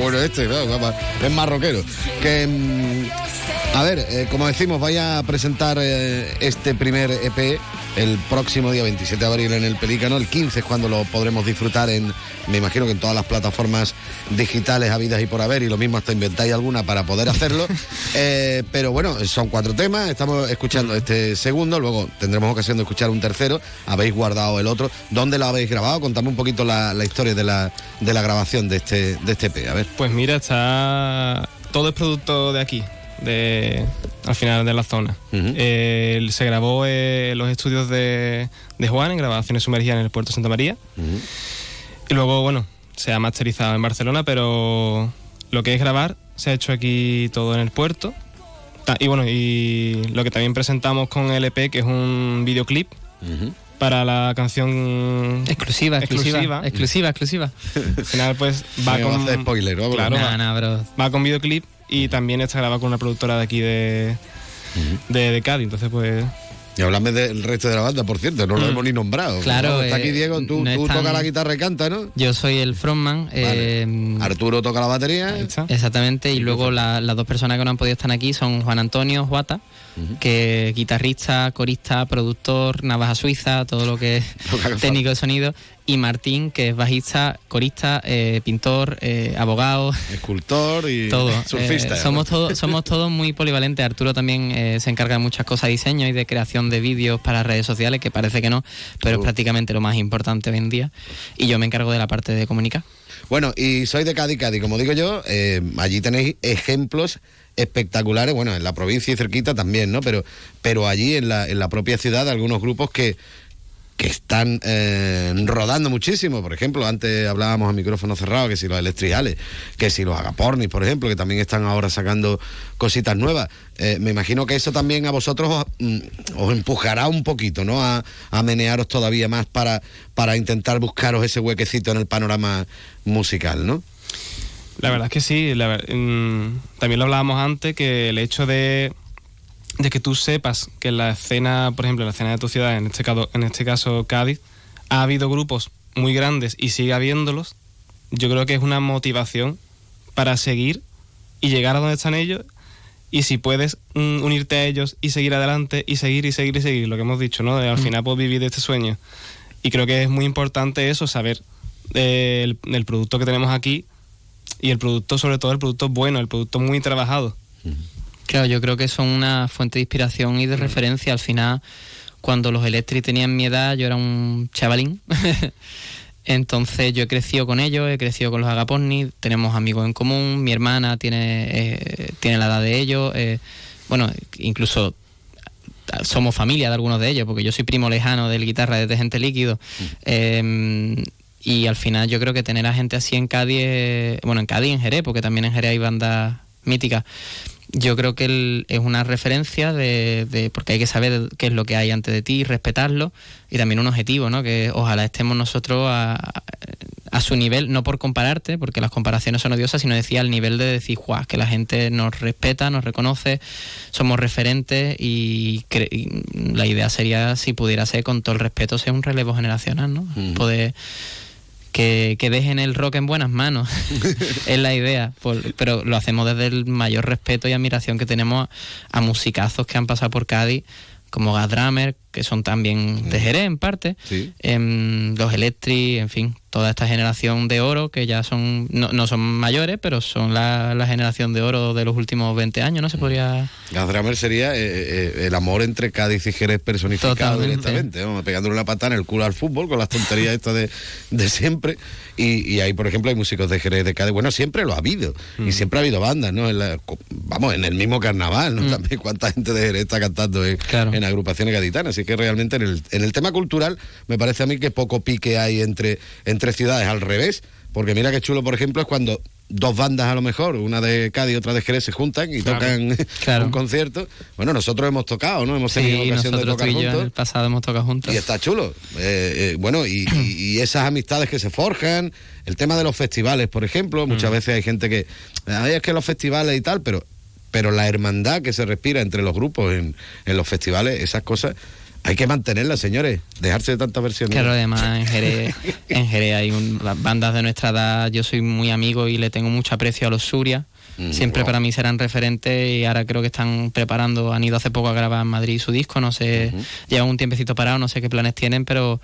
bueno este, es más rockero. Que, mm, a ver, eh, como decimos, vaya a presentar eh, este primer EP el próximo día 27 de abril en el Pelícano, el 15 es cuando lo podremos disfrutar en, me imagino que en todas las plataformas digitales habidas y por haber, y lo mismo hasta inventáis alguna para poder hacerlo. Eh, pero bueno, son cuatro temas, estamos escuchando este segundo, luego tendremos ocasión de escuchar un tercero, habéis guardado el otro. ¿Dónde lo habéis grabado? Contame un poquito la, la historia de la, de la grabación de este, de este EP, a ver. Pues mira, está. Todo es producto de aquí, de al final de la zona. Eh, se grabó en los estudios de, de Juan, en grabaciones sumergidas en el puerto de Santa María. Y luego, bueno, se ha masterizado en Barcelona, pero lo que es grabar se ha hecho aquí todo en el puerto. Y bueno, y lo que también presentamos con el EP, que es un videoclip para la canción Exclusiva, exclusiva, exclusiva, exclusiva. Al final, pues va Me va a con. hacer spoiler, vamos. Claro, Nah, va, nah, bro. va con videoclip y también está grabado con una productora de aquí de, de, de Cádiz. Entonces, pues. Y hablame del resto de la banda, por cierto, no lo hemos ni nombrado. Claro, Está aquí eh, Diego, tú, no tú están- tocas la guitarra y canta, ¿no? Yo soy el frontman. eh, Arturo toca la batería. Exactamente, y luego la- las dos personas que no han podido estar aquí son Juan Antonio Juata, que es guitarrista, corista, productor, navaja suiza, todo lo que es técnico de sonido, y Martín, que es bajista, corista, eh, pintor, eh, abogado. Escultor y todo. surfista. Eh, somos todos somos todos muy polivalentes. Arturo también se encarga de muchas cosas diseño y de creación de vídeos para redes sociales, que parece que no, pero es prácticamente lo más importante hoy en día. Y yo me encargo de la parte de comunicar. Bueno, y soy de Cádiz, Cádiz, como digo yo, allí tenéis ejemplos espectaculares, bueno, en la provincia y cerquita también, ¿no? Pero, pero allí en la, en la propia ciudad, algunos grupos que, que están eh, rodando muchísimo. Por ejemplo, antes hablábamos a micrófono cerrado que si los electriales, que si los agapornis, por ejemplo, que también están ahora sacando cositas nuevas. Eh, me imagino que eso también a vosotros os, mm, os empujará un poquito, ¿no? A, a menearos todavía más para, para intentar buscaros ese huequecito en el panorama musical, ¿no? La verdad es que sí. la ver- mm, también lo hablábamos antes, que el hecho de, de que tú sepas que en la escena, por ejemplo, en la escena de tu ciudad, en este, caso, en este caso Cádiz, ha habido grupos muy grandes y sigue habiéndolos, yo creo que es una motivación para seguir y llegar a donde están ellos. Y si puedes mm, unirte a ellos y seguir adelante y seguir y seguir y seguir, lo que hemos dicho, ¿no? De al Mm. final pues vivir de este sueño. Y creo que es muy importante eso, saber eh, el, el producto que tenemos aquí y el producto, sobre todo el producto bueno, el producto muy trabajado. Claro, yo creo que son una fuente de inspiración y de referencia. Al final, cuando los Electric tenían mi edad, yo era un chavalín. Entonces yo he crecido con ellos, he crecido con los Agaporni, tenemos amigos en común, mi hermana tiene, eh, tiene la edad de ellos, eh, bueno, incluso somos familia de algunos de ellos, porque yo soy primo lejano del guitarra desde Gente Líquido. Eh, y al final yo creo que tener a gente así en Cádiz, eh, bueno, en Cádiz en Jerez, porque también en Jerez hay bandas míticas, yo creo que el- es una referencia de, de- porque hay que saber qué es lo que hay antes de ti, respetarlo y también un objetivo, ¿no? Que ojalá estemos nosotros a, a su nivel, no por compararte, porque las comparaciones son odiosas, sino decía al nivel de decir, "Guau, que la gente nos respeta, nos reconoce, somos referentes y, cre- y la idea sería, si pudiera ser con todo el respeto, ser un relevo generacional, ¿no? Poder que, que dejen el rock en buenas manos. es la idea. Por- pero lo hacemos desde el mayor respeto y admiración que tenemos a, a musicazos que han pasado por Cádiz, como Gaz Drummer, que son también de Jerez en parte, em, los Electric, en fin, toda esta generación de oro que ya son, no, no son mayores, pero son la, la generación de oro de los últimos 20 años, ¿no? Se podría... Gazdramer sería eh, eh, el amor entre Cádiz y Jerez personificado Totalmente. directamente, vamos, pegándole una patada en el culo al fútbol con las tonterías estas de, de siempre. Y, y ahí, por ejemplo, hay músicos de Jerez, de Cádiz. Bueno, siempre lo ha habido. Y siempre ha habido bandas, ¿no? En la- co- vamos, en el mismo carnaval, ¿no? También cuánta gente de Jerez está cantando en, en agrupaciones gaditanas. Así que realmente en el, en el tema cultural me parece a mí que poco pique hay entre, entre ciudades, al revés. Porque mira qué chulo, por ejemplo, es cuando dos bandas a lo mejor, una de Cádiz y otra de Jerez, se juntan y Claro. tocan Claro. un concierto. Bueno, nosotros hemos tocado, ¿no? Hemos tenido Sí, ocasión de tocar yo en juntos. el pasado hemos tocado juntos. Y está chulo. Eh, eh, bueno, y, esas amistades que se forjan, el tema de los festivales, por ejemplo, Mm. muchas veces hay gente que, "Ay, es que los festivales y tal, pero, pero la hermandad que se respira entre los grupos en, en los festivales, esas cosas, hay que mantenerlas, señores, dejarse de tantas versiones. Claro, además en Jerez, en Jerez hay un- bandas de nuestra edad, yo soy muy amigo y le tengo mucho aprecio a los Suria. Mm, Siempre wow. para mí serán referentes y ahora creo que están preparando, han ido hace poco a grabar en Madrid su disco, no sé, llevan un tiempecito parado, no sé qué planes tienen, pero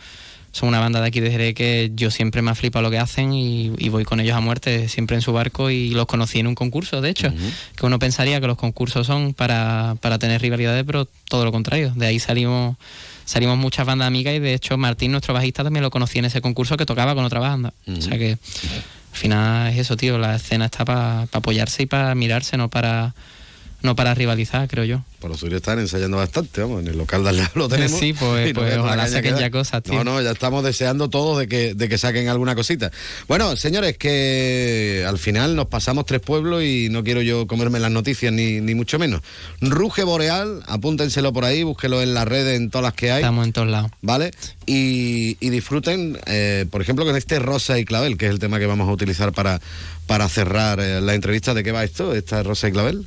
son una banda de aquí de Jerez que yo siempre me ha flipado lo que hacen y, y voy con ellos a muerte, siempre en su barco y los conocí en un concurso, de hecho, que uno pensaría que los concursos son para, para tener rivalidades, pero todo lo contrario, de ahí salimos salimos muchas bandas amigas y de hecho Martín, nuestro bajista, también lo conocí en ese concurso que tocaba con otra banda. O sea que al final es eso, tío, la escena está para apoyarse y para mirarse, no para no para rivalizar, creo yo. Por los suyos están ensayando bastante, vamos, en el local de al lado lo tenemos. Sí, pues- no pues ojalá saquen ya cosas, tío. No, no, ya estamos deseando todos de que, de que saquen alguna cosita. Bueno, señores, que al final nos pasamos tres pueblos y no quiero yo comerme las noticias ni, ni mucho menos. Ruge Boreal, apúntenselo por ahí, búsquelo en las redes, en todas las que hay. Estamos en todos lados. ¿Vale? Y, y disfruten, eh, por ejemplo, con este Rosa y Clavel, que es el tema que vamos a utilizar para, para cerrar eh, la entrevista. ¿De qué va esto? ¿Esta Rosa y Clavel?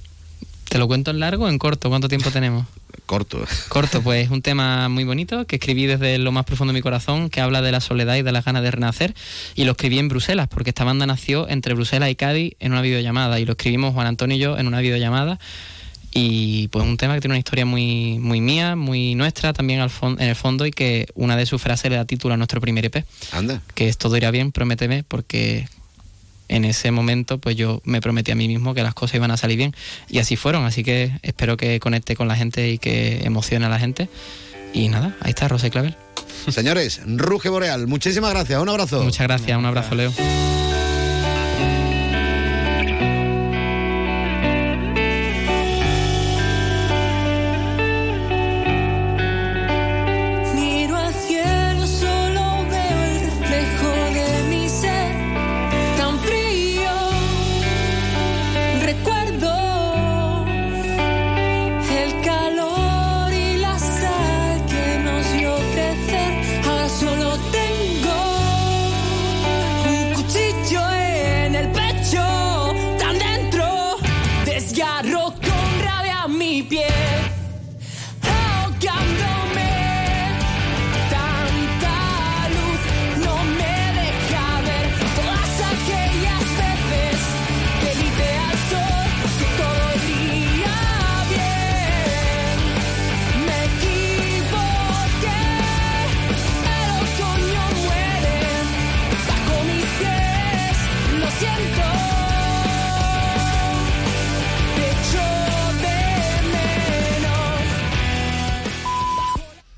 ¿Te lo cuento en largo o en corto? ¿Cuánto tiempo tenemos? Corto. Corto, pues es un tema muy bonito que escribí desde lo más profundo de mi corazón, que habla de la soledad y de las ganas de renacer. Y lo escribí en Bruselas, porque esta banda nació entre Bruselas y Cádiz en una videollamada. Y lo escribimos Juan Antonio y yo en una videollamada. Y pues un tema que tiene una historia muy, muy mía, muy nuestra también al en el fondo y que una de sus frases le da título a nuestro primer EP. Anda. Que es todo irá bien, prométeme, porque en ese momento pues yo me prometí a mí mismo que las cosas iban a salir bien y así fueron, así que espero que conecte con la gente y que emocione a la gente y nada, ahí está Rosa y Clavel. Señores, Ruge Boreal, muchísimas gracias, un abrazo. Muchas gracias, un abrazo Leo.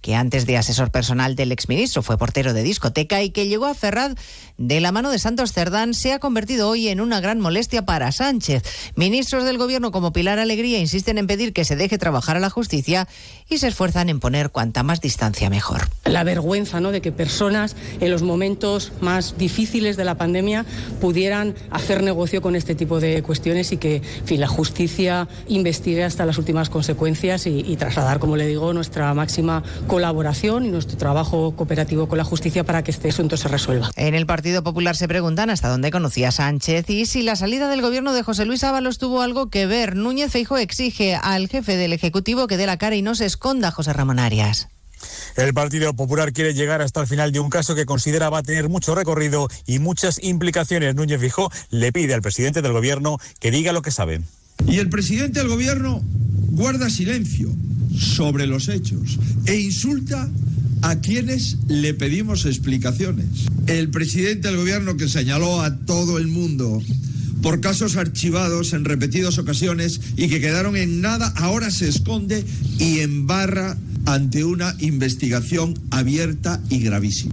que antes de asesor personal del exministro fue portero de discoteca y que llegó a Ferraz de la mano de Santos Cerdán, se ha convertido hoy en una gran molestia para Sánchez. Ministros del Gobierno como Pilar Alegría insisten en pedir que se deje trabajar a la justicia y se esfuerzan en poner cuanta más distancia mejor. La vergüenza ¿no? de que personas en los momentos más difíciles de la pandemia pudieran hacer negocio con este tipo de cuestiones y que fin, la justicia investigue hasta las últimas consecuencias y trasladar, como le digo, nuestra máxima colaboración y nuestro trabajo cooperativo con la justicia para que este asunto se resuelva. En el Partido Popular se preguntan hasta dónde conocía Sánchez y si la salida del gobierno de José Luis Ábalos tuvo algo que ver. Núñez Feijo exige al jefe del Ejecutivo que dé la cara y no se esconda, José Ramón Arias. El Partido Popular quiere llegar hasta el final de un caso que considera va a tener mucho recorrido y muchas implicaciones. Núñez Fijó le pide al presidente del Gobierno que diga lo que sabe. Y el presidente del Gobierno guarda silencio sobre los hechos e insulta a quienes le pedimos explicaciones. El presidente del Gobierno que señaló a todo el mundo por casos archivados en repetidas ocasiones y que quedaron en nada, ahora se esconde y embarra ante una investigación abierta y gravísima.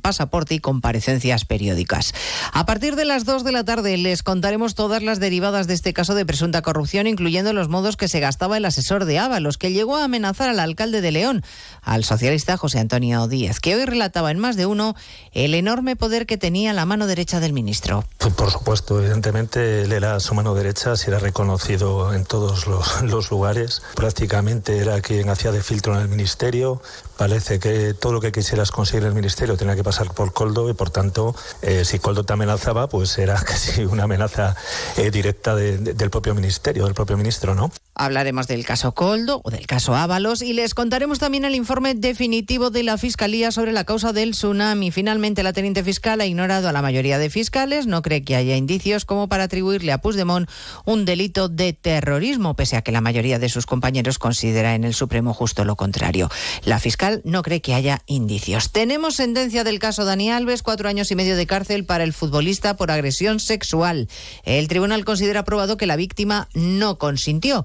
pasaporte y comparecencias periódicas. A partir de las 2 de la tarde les contaremos todas las derivadas de este caso de presunta corrupción, incluyendo los modos que se gastaba el asesor de Ábalos, que llegó a amenazar al alcalde de León, al socialista José Antonio Díaz, que hoy relataba en más de uno el enorme poder que tenía la mano derecha del ministro. Por supuesto, evidentemente él era su mano derecha, se era reconocido en todos los, los lugares. Prácticamente era quien hacía de filtro en el ministerio. Parece que todo lo que quisieras conseguir en el ministerio tenía que pasar por Coldo y por tanto, eh, si Coldo te amenazaba, pues era casi una amenaza eh, directa de, de, del propio ministerio, del propio ministro, ¿no? Hablaremos del caso Coldo o del caso Ábalos y les contaremos también el informe definitivo de la Fiscalía sobre la causa del tsunami. Finalmente, la teniente fiscal ha ignorado a la mayoría de fiscales, no cree que haya indicios como para atribuirle a Puigdemont un delito de terrorismo, pese a que la mayoría de sus compañeros considera en el Supremo justo lo contrario. La fiscal no cree que haya indicios. Tenemos sentencia del caso Dani Alves, cuatro años y medio de cárcel para el futbolista por agresión sexual. El tribunal considera probado que la víctima no consintió.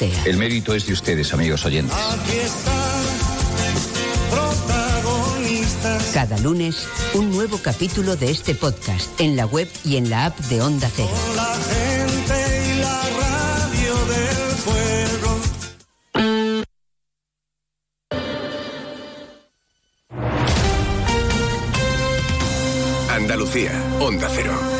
El mérito es de ustedes, amigos oyentes. Cada lunes, un nuevo capítulo de este podcast en la web y en la app de Onda Cero. La gente y la radio del pueblo. Andalucía, Onda Cero.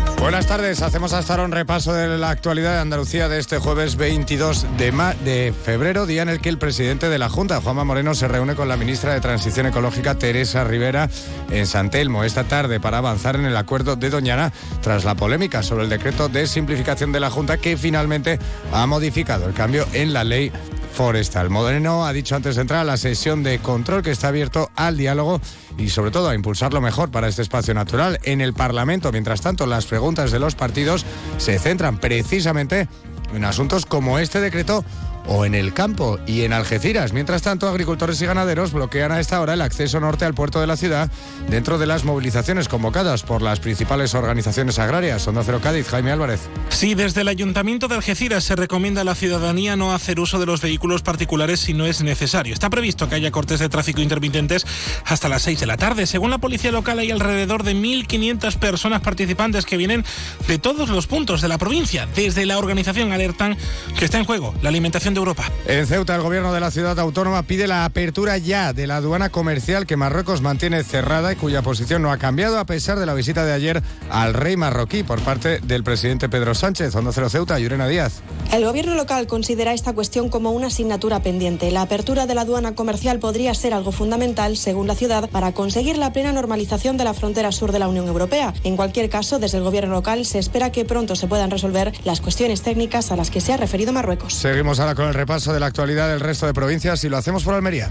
Buenas tardes, hacemos hasta ahora un repaso de la actualidad de Andalucía de este jueves 22 de, febrero, día en el que el presidente de la Junta, Juanma Moreno, se reúne con la ministra de Transición Ecológica, Teresa Rivera, en San Telmo esta tarde para avanzar en el acuerdo de Doñana tras la polémica sobre el decreto de simplificación de la Junta que finalmente ha modificado el cambio en la ley forestal. Moreno ha dicho antes de entrar a la sesión de control que está abierto al diálogo y sobre todo a impulsarlo mejor para este espacio natural en el Parlamento. Mientras tanto, las preguntas de los partidos se centran precisamente en asuntos como este decreto o en el campo y en Algeciras. Mientras tanto, agricultores y ganaderos bloquean a esta hora el acceso norte al puerto de la ciudad dentro de las movilizaciones convocadas por las principales organizaciones agrarias. Onda Cero Cádiz, Jaime Álvarez. Sí, desde el Ayuntamiento de Algeciras se recomienda a la ciudadanía no hacer uso de los vehículos particulares si no es necesario. Está previsto que haya cortes de tráfico intermitentes hasta las 6 de la tarde. Según la policía local hay alrededor de 1.500 personas participantes que vienen de todos los puntos de la provincia. Desde la organización alertan que está en juego la alimentación de Europa. En Ceuta, el gobierno de la ciudad autónoma pide la apertura ya de la aduana comercial que Marruecos mantiene cerrada y cuya posición no ha cambiado a pesar de la visita de ayer al rey marroquí por parte del presidente Pedro Sánchez. Onda Cero Ceuta, Yurena Díaz. El gobierno local considera esta cuestión como una asignatura pendiente. La apertura de la aduana comercial podría ser algo fundamental, según la ciudad, para conseguir la plena normalización de la frontera sur de la Unión Europea. En cualquier caso, desde el gobierno local se espera que pronto se puedan resolver las cuestiones técnicas a las que se ha referido Marruecos. Seguimos ahora con el repaso de la actualidad del resto de provincias y lo hacemos por Almería.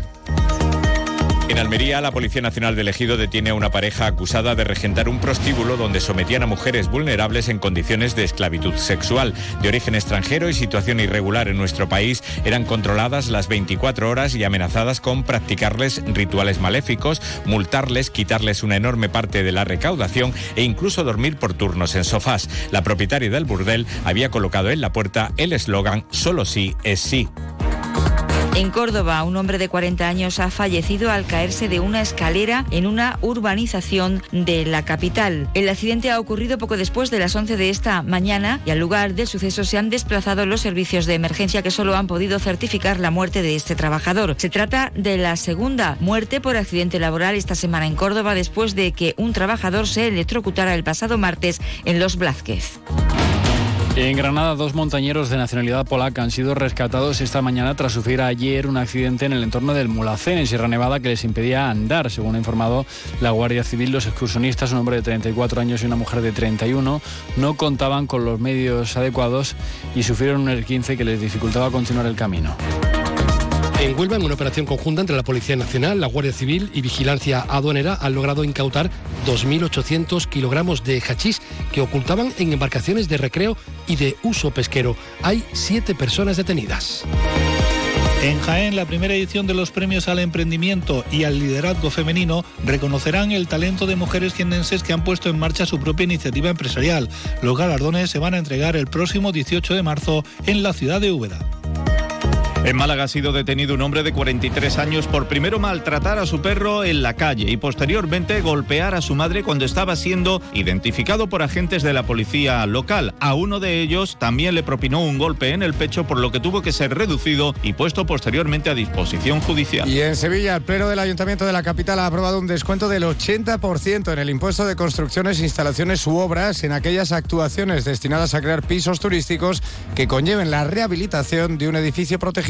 En Almería, la Policía Nacional de Ejido detiene a una pareja acusada de regentar un prostíbulo donde sometían a mujeres vulnerables en condiciones de esclavitud sexual. De origen extranjero y situación irregular en nuestro país, eran controladas las 24 horas y amenazadas con practicarles rituales maléficos, multarles, quitarles una enorme parte de la recaudación e incluso dormir por turnos en sofás. La propietaria del burdel había colocado en la puerta el eslogan Solo sí es sí. En Córdoba, un hombre de 40 años ha fallecido al caerse de una escalera en una urbanización de la capital. El accidente ha ocurrido poco después de las 11 de esta mañana y al lugar del suceso se han desplazado los servicios de emergencia que solo han podido certificar la muerte de este trabajador. Se trata de la segunda muerte por accidente laboral esta semana en Córdoba después de que un trabajador se electrocutara el pasado martes en Los Blázquez. En Granada, dos montañeros de nacionalidad polaca han sido rescatados esta mañana tras sufrir ayer un accidente en el entorno del Mulacén, en Sierra Nevada, que les impedía andar. Según ha informado la Guardia Civil, los excursionistas, un hombre de 34 años y una mujer de 31, no contaban con los medios adecuados y sufrieron un R15 que les dificultaba continuar el camino. En Huelva, en una operación conjunta entre la Policía Nacional, la Guardia Civil y Vigilancia Aduanera, han logrado incautar 2.800 kilogramos de hachís que ocultaban en embarcaciones de recreo y de uso pesquero. Hay siete personas detenidas. En Jaén, la primera edición de los premios al emprendimiento y al liderazgo femenino reconocerán el talento de mujeres jiennenses que han puesto en marcha su propia iniciativa empresarial. Los galardones se van a entregar el próximo 18 de marzo en la ciudad de Úbeda. En Málaga ha sido detenido un hombre de 43 años por primero maltratar a su perro en la calle y posteriormente golpear a su madre cuando estaba siendo identificado por agentes de la policía local. A uno de ellos también le propinó un golpe en el pecho por lo que tuvo que ser reducido y puesto posteriormente a disposición judicial. Y en Sevilla, el Pleno del Ayuntamiento de la capital ha aprobado un descuento del 80% en el impuesto de construcciones, instalaciones u obras en aquellas actuaciones destinadas a crear pisos turísticos que conlleven la rehabilitación de un edificio protegido.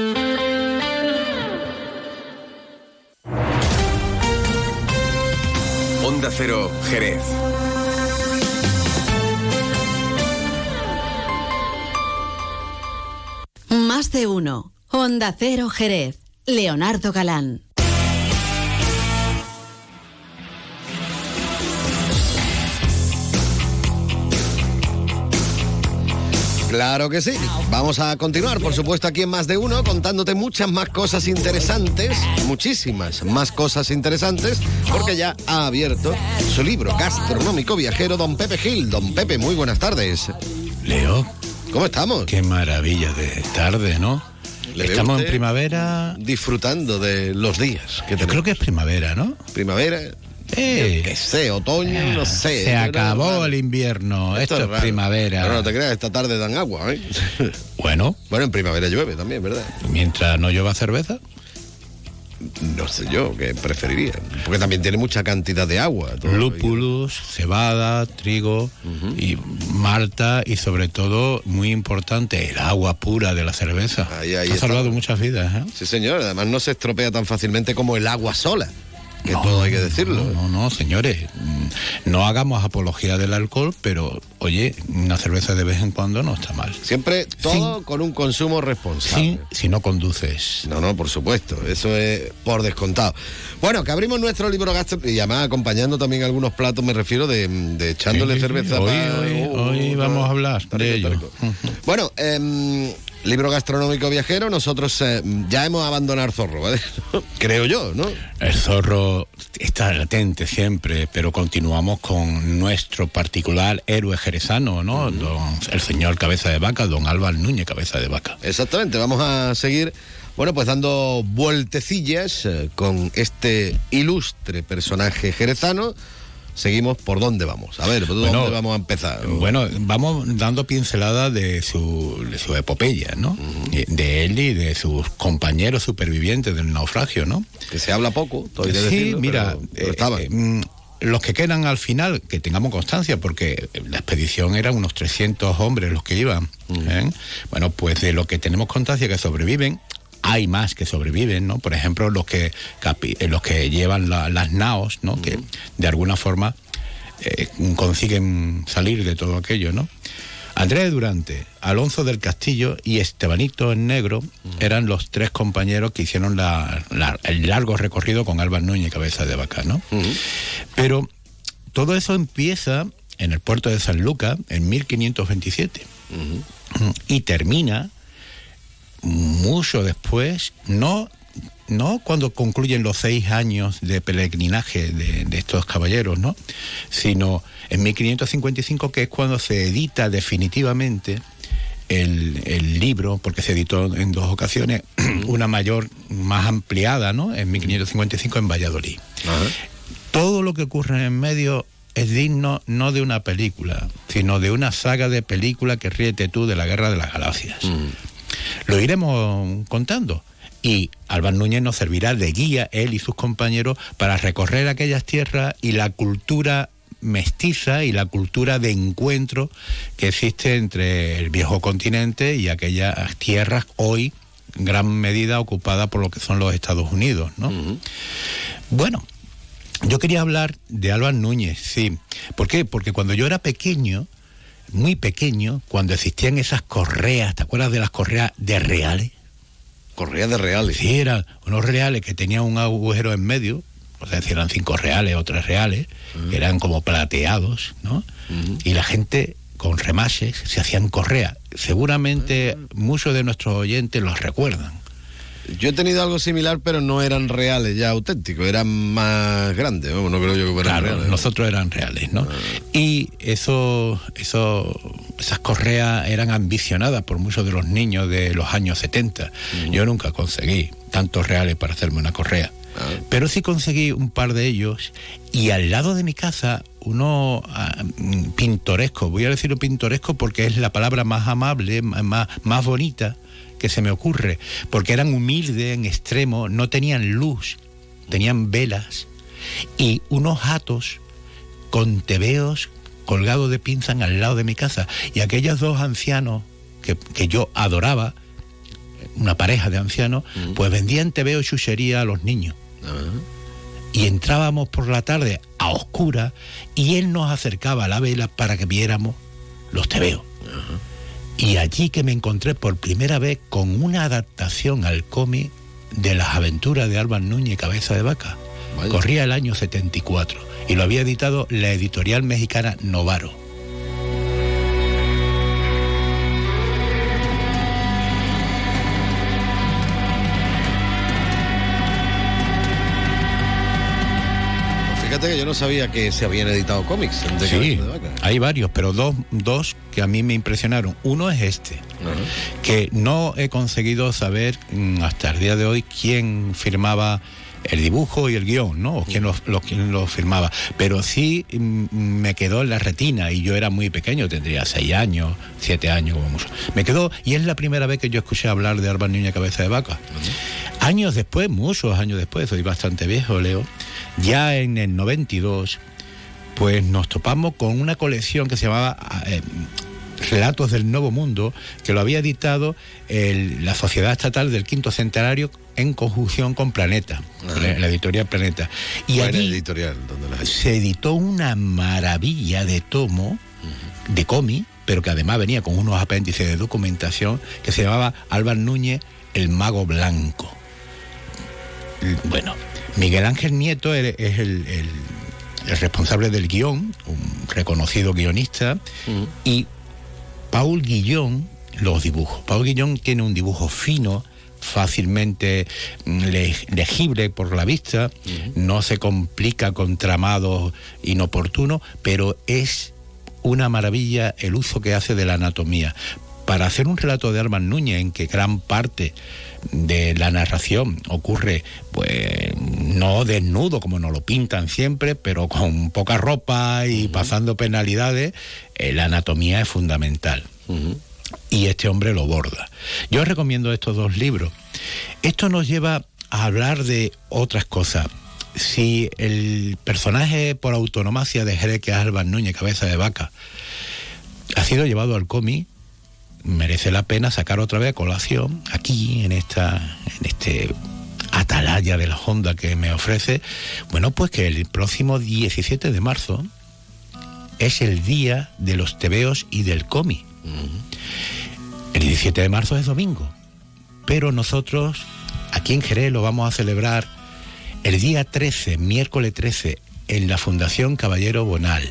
Onda Cero, Jerez. Más de uno. Honda Cero Jerez. Leonardo Galán. Claro que sí. Vamos a continuar, por supuesto, aquí en Más de Uno, contándote muchas más cosas interesantes, muchísimas más cosas interesantes, porque ya ha abierto su libro gastronómico viajero, don Pepe Gil. Don Pepe, muy buenas tardes. Leo. ¿Cómo estamos? Qué maravilla de tarde, ¿no? ¿Le Estamos en primavera. Disfrutando de los días. Que Yo creo que es primavera, ¿no? Primavera. Eh. Qué sé, otoño, no sé. Se acabó el invierno. Esto, es, raro. primavera. Pero no te creas, esta tarde dan agua, ¿eh? Bueno. Bueno, en primavera llueve también, ¿verdad? Mientras no llueva cerveza. No sé yo, que preferiría. Porque también tiene mucha cantidad de agua. Lúpulos, cebada, trigo y malta y sobre todo, muy importante, el agua pura de la cerveza. Ahí, ahí ha salvado muchas vidas, ¿eh? Sí, señor. Además no se estropea tan fácilmente como el agua sola. Que todo hay que decirlo. No, no, no, señores. No hagamos apología del alcohol, pero oye, una cerveza de vez en cuando no está mal. Siempre todo con un consumo responsable. Si no conduces. No, no, por supuesto. Eso es por descontado. Bueno, que abrimos nuestro libro gastronómico y además acompañando también algunos platos, me refiero de, de echándole Sí, cerveza. Hoy, pa- hoy- Oh, hoy oh, vamos a hablar de ello. Bueno, em, libro gastronómico viajero, nosotros eh, ya hemos abandonado el zorro, ¿vale? Creo yo, ¿no? El zorro está latente siempre, pero continuamos con nuestro particular héroe jerezano, ¿no? Don- el señor Cabeza de Vaca, don Álvaro Núñez Cabeza de Vaca. Exactamente, vamos a seguir, bueno, pues dando vueltecillas eh, con este ilustre personaje jerezano. Seguimos por dónde vamos. A ver, ¿por dónde Bueno, vamos a empezar? Bueno, vamos dando pinceladas de su, de su epopeya, ¿no? De él y de sus compañeros supervivientes del naufragio, ¿no? Que se habla poco, que Sí, decirlo, mira, pero- pero eh, eh, mm, los que quedan al final, que tengamos constancia, porque la expedición eran unos 300 hombres los que iban. ¿eh? Bueno, pues de lo que tenemos constancia que sobreviven, hay más que sobreviven, ¿no? Por ejemplo, los que eh, los que llevan la- las naos, ¿no? Que de alguna forma eh, consiguen salir de todo aquello, ¿no? Andrés Durante, Alonso del Castillo y Estebanito en Negro eran los tres compañeros que hicieron la- la- el largo recorrido con Álvaro Núñez Cabeza de Vaca, ¿no? Pero todo eso empieza en el puerto de San Lucas en 1527 y termina mucho después, no, no cuando concluyen los seis años de peregrinaje de, de estos caballeros, ¿no? Sino en 1555, que es cuando se edita definitivamente el, el libro, porque se editó en dos ocasiones, una mayor, más ampliada, ¿no? En 1555 en Valladolid. Todo lo que ocurre en medio es digno no de una película, sino de una saga de películas que ríete tú de la Guerra de las Galaxias. Lo iremos contando. Y Álvaro Núñez nos servirá de guía, él y sus compañeros, para recorrer aquellas tierras y la cultura mestiza y la cultura de encuentro que existe entre el viejo continente y aquellas tierras hoy en gran medida ocupadas por lo que son los Estados Unidos, ¿no? Bueno, yo quería hablar de Álvaro Núñez, sí. ¿Por qué? Porque cuando yo era pequeño, muy pequeño, cuando existían esas correas, ¿te acuerdas de las correas de reales? Correas de reales. Sí, eran unos reales que tenían un agujero en medio, o sea, eran cinco reales o tres reales, que eran como plateados, ¿no? Y la gente con remaches se hacían correas. Seguramente muchos de nuestros oyentes los recuerdan. Yo he tenido algo similar, pero no eran reales ya auténticos, eran más grandes. No creo yo que fueran Claro, reales. nosotros eran reales, ¿no? Y eso, eso, esas correas eran ambicionadas por muchos de los niños de los años 70. Yo nunca conseguí tantos reales para hacerme una correa. Pero sí conseguí un par de ellos y al lado de mi casa uno ah, mm, pintoresco, voy a decirlo pintoresco porque es la palabra más amable, ma- más, más bonita que se me ocurre, porque eran humildes en extremo, no tenían luz, tenían velas y unos hatos con tebeos colgados de pinzas al lado de mi casa. Y aquellos dos ancianos que, que yo adoraba, una pareja de ancianos, pues vendían tebeo y chuchería a los niños. Y entrábamos por la tarde a oscura y él nos acercaba a la vela para que viéramos los tebeos. Y allí que me encontré por primera vez con una adaptación al cómic de las aventuras de Álvaro Núñez Cabeza de Vaca. Corría el año 74 y lo había editado la editorial mexicana Novaro. Fíjate que yo no sabía que se habían editado cómics de Sí, Cabeza de Vaca. Hay varios, pero dos, dos que a mí me impresionaron. Uno es este, que no he conseguido saber mm, hasta el día de hoy quién firmaba el dibujo y el guion, ¿no? O quién lo, lo- quién lo firmaba. Pero sí mm, me quedó en la retina y yo era muy pequeño, tendría seis años, siete años como mucho. Me quedó, y es la primera vez que yo escuché hablar de Álvaro Niña Cabeza de Vaca. Años después, muchos años después, soy bastante viejo, Leo, ya en el 92, pues nos topamos con una colección que se llamaba eh, Relatos del Nuevo Mundo, que lo había editado el- la Sociedad Estatal del Quinto Centenario en conjunción con Planeta, la, la editorial Planeta. Y allí editorial, donde las hay. se editó una maravilla de tomo, de cómic, pero que además venía con unos apéndices de documentación, que se llamaba Álvaro Núñez, el Mago Blanco. Bueno, Miguel Ángel Nieto es es el, el- el responsable del guion, un reconocido guionista, y Paul Guillón los dibujos. Paul Guillón tiene un dibujo fino, fácilmente mm, le- legible por la vista, no se complica con tramados inoportunos, pero es una maravilla el uso que hace de la anatomía. Para hacer un relato de Arman Núñez en que gran parte de la narración ocurre, pues no desnudo como nos lo pintan siempre, pero con poca ropa y pasando penalidades, eh, la anatomía es fundamental. Y este hombre lo borda. Yo recomiendo estos dos libros. Esto nos lleva a hablar de otras cosas. Si el personaje por autonomacia de Jerez, que es Álvaro Núñez, cabeza de vaca, ha sido llevado al cómic, merece la pena sacar otra vez a colación aquí en esta en este atalaya de la Honda que me ofrece. Bueno pues que el próximo 17 de marzo es el día de los tebeos y del cómic el 17 de marzo es domingo pero nosotros aquí en Jerez lo vamos a celebrar el día 13 miércoles 13 en la Fundación Caballero Bonal.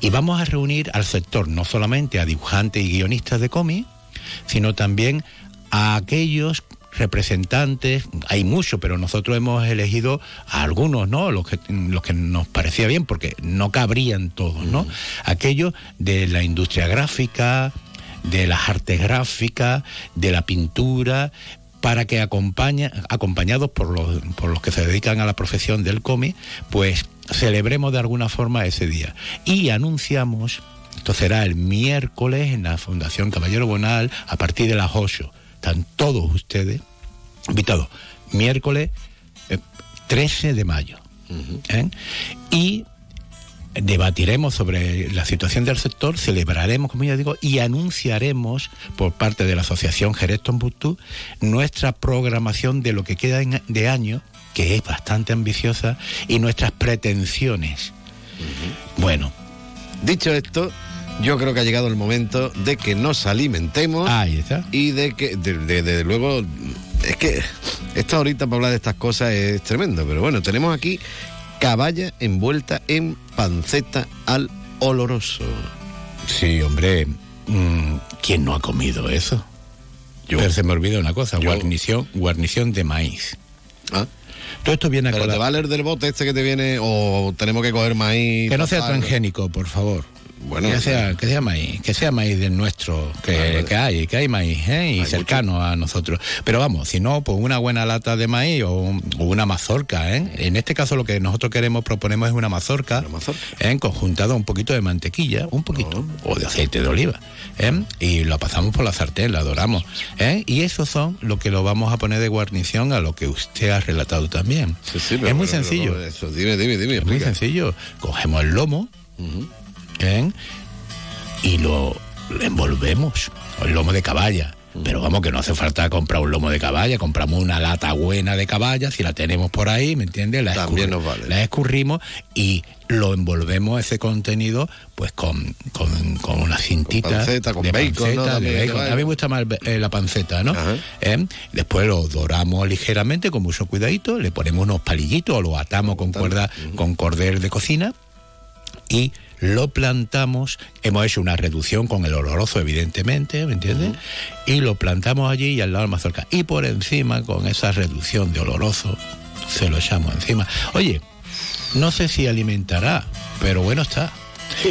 Y vamos a reunir al sector, no solamente a dibujantes y guionistas de cómic, sino también a aquellos representantes, hay muchos, pero nosotros hemos elegido a algunos, ¿no? Los que, los que nos parecía bien, porque no cabrían todos, ¿no? Aquellos de la industria gráfica, de las artes gráficas, de la pintura, para que acompaña, acompañados por los, por los que se dedican a la profesión del cómic, pues celebremos de alguna forma ese día. Y anunciamos, esto será el miércoles en la Fundación Caballero Bonal a partir de las 8. Están todos ustedes invitados. Miércoles eh, 13 de mayo. ¿eh? Y debatiremos sobre la situación del sector, celebraremos, como ya digo, y anunciaremos por parte de la Asociación Jerez Tombuctú nuestra programación de lo que queda de año, que es bastante ambiciosa, y nuestras pretensiones. Bueno. Dicho esto, yo creo que ha llegado el momento de que nos alimentemos. Y de que, de, de- de luego, es que esta ahorita para hablar de estas cosas es tremendo, pero bueno, tenemos aquí caballa envuelta en panceta al oloroso. Sí, hombre, mm, ¿quién no ha comido eso? Pero se me olvida una cosa, guarnición, guarnición de maíz. Ah. Todo esto viene a Pero te va a leer del bote este que te viene o tenemos que coger maíz. Que no sea pasarlo? transgénico, por favor. Bueno, que sea, que sea maíz, que sea maíz del nuestro, que, que hay, que hay maíz, ¿eh? y cercano a nosotros. Pero vamos, si no, pues una buena lata de maíz o, un- o una mazorca, ¿eh? En este caso lo que nosotros queremos, proponemos es una mazorca, ¿eh? conjuntada un poquito de mantequilla, un poquito, o de aceite de oliva, ¿eh? y lo pasamos por la sartén, la doramos, ¿eh? y eso son lo que lo vamos a poner de guarnición a lo que usted ha relatado también. es muy sencillo. eso, dime, dime, dime. Es muy sencillo. Cogemos el lomo ¿eh? y lo envolvemos. El lomo de caballa. Pero vamos, que no hace falta comprar un lomo de caballa, compramos una lata buena de caballa, si la tenemos por ahí, ¿me entiendes? La, También nos vale. la escurrimos y lo envolvemos ese contenido pues con, con, con una cintita panceta, con de bacon, ¿no? panceta, de bacon. A mí me gusta más eh, la panceta, ¿no? ¿Eh? Después lo doramos ligeramente con mucho cuidadito, le ponemos unos palillitos o lo atamos con cuerda, con cordel de cocina y lo plantamos, hemos hecho una reducción con el oloroso evidentemente, ¿me entiendes? Y lo plantamos allí y al lado de la mazorca. Y por encima, con esa reducción de oloroso, se lo echamos encima. Oye, no sé si alimentará, pero bueno está.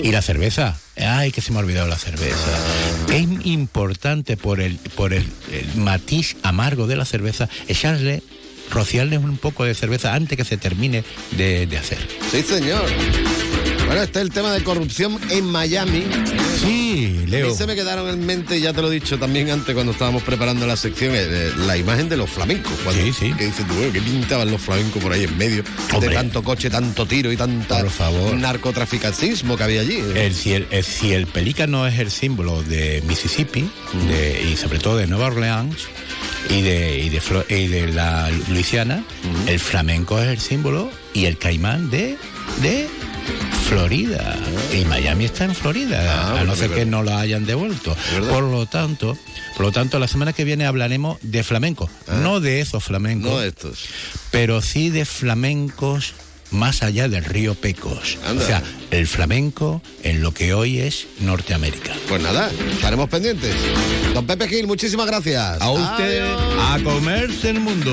Y la cerveza, ay, que se me ha olvidado la cerveza. Es importante por el, por el, el matiz amargo de la cerveza, echarle, rociarle un poco de cerveza antes que se termine de, de hacer. Sí, señor. Bueno, este es el tema de corrupción en Miami. Sí, Leo. A mí se me quedaron en mente, ya te lo he dicho también antes cuando estábamos preparando la sección, eh, eh, la imagen de los flamencos. Cuando, Sí, sí. Que dices tú, bueno, que pintaban los flamencos por ahí en medio de tanto coche, tanto tiro y tanta Por favor. narcotraficantismo que había allí. El, si, el, el- si el pelícano es el símbolo de Mississippi de- y sobre todo de Nueva Orleans y de, y de, Flo- y de la Luisiana, el flamenco es el símbolo y el caimán de, de Florida. Y Miami está en Florida, Ah, a no ser que no lo hayan devuelto. Por lo tanto, por lo tanto, la semana que viene hablaremos de flamenco, no de esos flamencos, Ah. No de estos. pero sí de flamencos más allá del río Pecos. Anda. O sea, el flamenco en lo que hoy es Norteamérica. Pues nada, estaremos pendientes. Don Pepe Gil, muchísimas gracias. A usted, a comerse el mundo.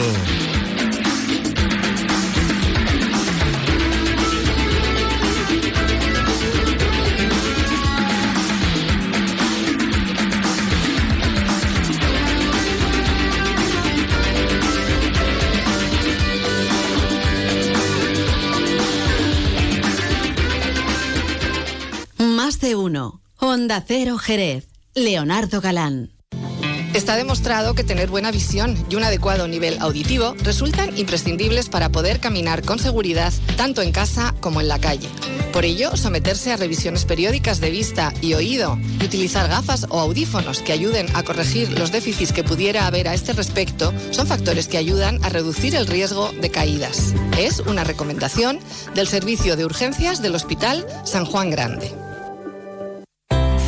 Uno. Honda Cero Jerez. Leonardo Galán. Está demostrado que tener buena visión y un adecuado nivel auditivo resultan imprescindibles para poder caminar con seguridad tanto en casa como en la calle. Por ello, someterse a revisiones periódicas de vista y oído y utilizar gafas o audífonos que ayuden a corregir los déficits que pudiera haber a este respecto son factores que ayudan a reducir el riesgo de caídas. Es una recomendación del Servicio de Urgencias del Hospital San Juan Grande.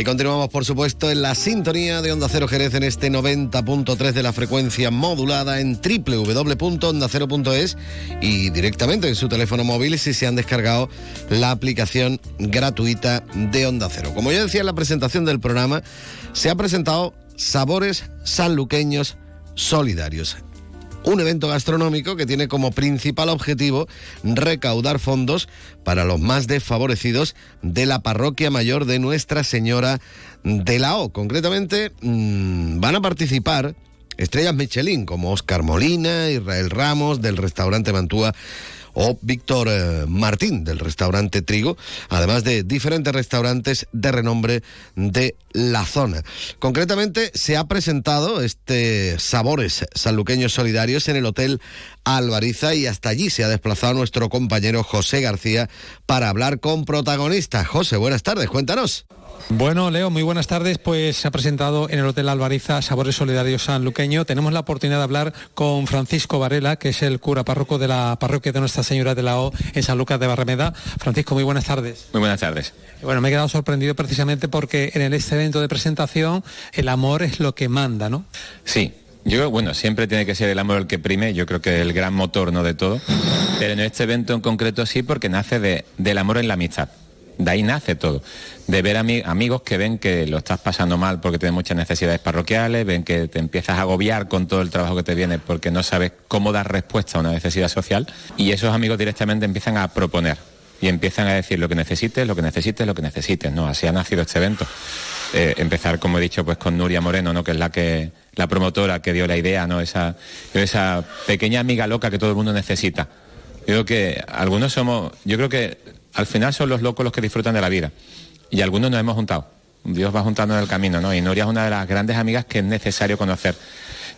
Y continuamos, por supuesto, en la sintonía de Onda Cero Jerez en este 90.3 de la frecuencia modulada en www.ondacero.es y directamente en su teléfono móvil si se han descargado la aplicación gratuita de Onda Cero. Como ya decía en la presentación del programa, se ha presentado Sabores Sanluqueños Solidarios un evento gastronómico que tiene como principal objetivo recaudar fondos para los más desfavorecidos de la parroquia mayor de Nuestra Señora de la O. Concretamente, mmm, van a participar estrellas Michelin como Oscar Molina, Israel Ramos del restaurante Mantúa o Víctor eh, Martín del restaurante Trigo, además de diferentes restaurantes de renombre de la zona. Concretamente se ha presentado este Sabores Sanluqueños Solidarios en el Hotel Alvariza y hasta allí se ha desplazado nuestro compañero José García para hablar con protagonistas. José, buenas tardes, cuéntanos. Bueno, Leo, muy buenas tardes. Pues se ha presentado en el Hotel Alvariza Sabores Solidarios San Luqueño. Tenemos la oportunidad de hablar con Francisco Varela, que es el cura párroco de la parroquia de Nuestra Señora de la O en San Lucas de Barrameda. Francisco, muy buenas tardes. Muy buenas tardes. Bueno, me he quedado sorprendido precisamente porque en este evento de presentación el amor es lo que manda, ¿no? Sí, yo, bueno, siempre tiene que ser el amor el que prime, yo creo que es el gran motor, ¿no?, de todo. Pero en este evento en concreto sí, porque nace de, del amor en la amistad. De ahí nace todo. De ver a mi, amigos que ven que lo estás pasando mal porque tienes muchas necesidades parroquiales, ven que te empiezas a agobiar con todo el trabajo que te viene porque no sabes cómo dar respuesta a una necesidad social y esos amigos directamente empiezan a proponer y empiezan a decir lo que necesites, lo que necesites, lo que necesites, ¿no? Así ha nacido este evento. Eh, empezar, como he dicho, pues con Nuria Moreno, ¿no? Que es la que la promotora que dio la idea, ¿no? Esa, esa pequeña amiga loca que todo el mundo necesita. Yo creo que algunos somos, yo creo que al final son los locos los que disfrutan de la vida. Y algunos nos hemos juntado. Dios va juntando en el camino, ¿no? Y Nuria es una de las grandes amigas que es necesario conocer.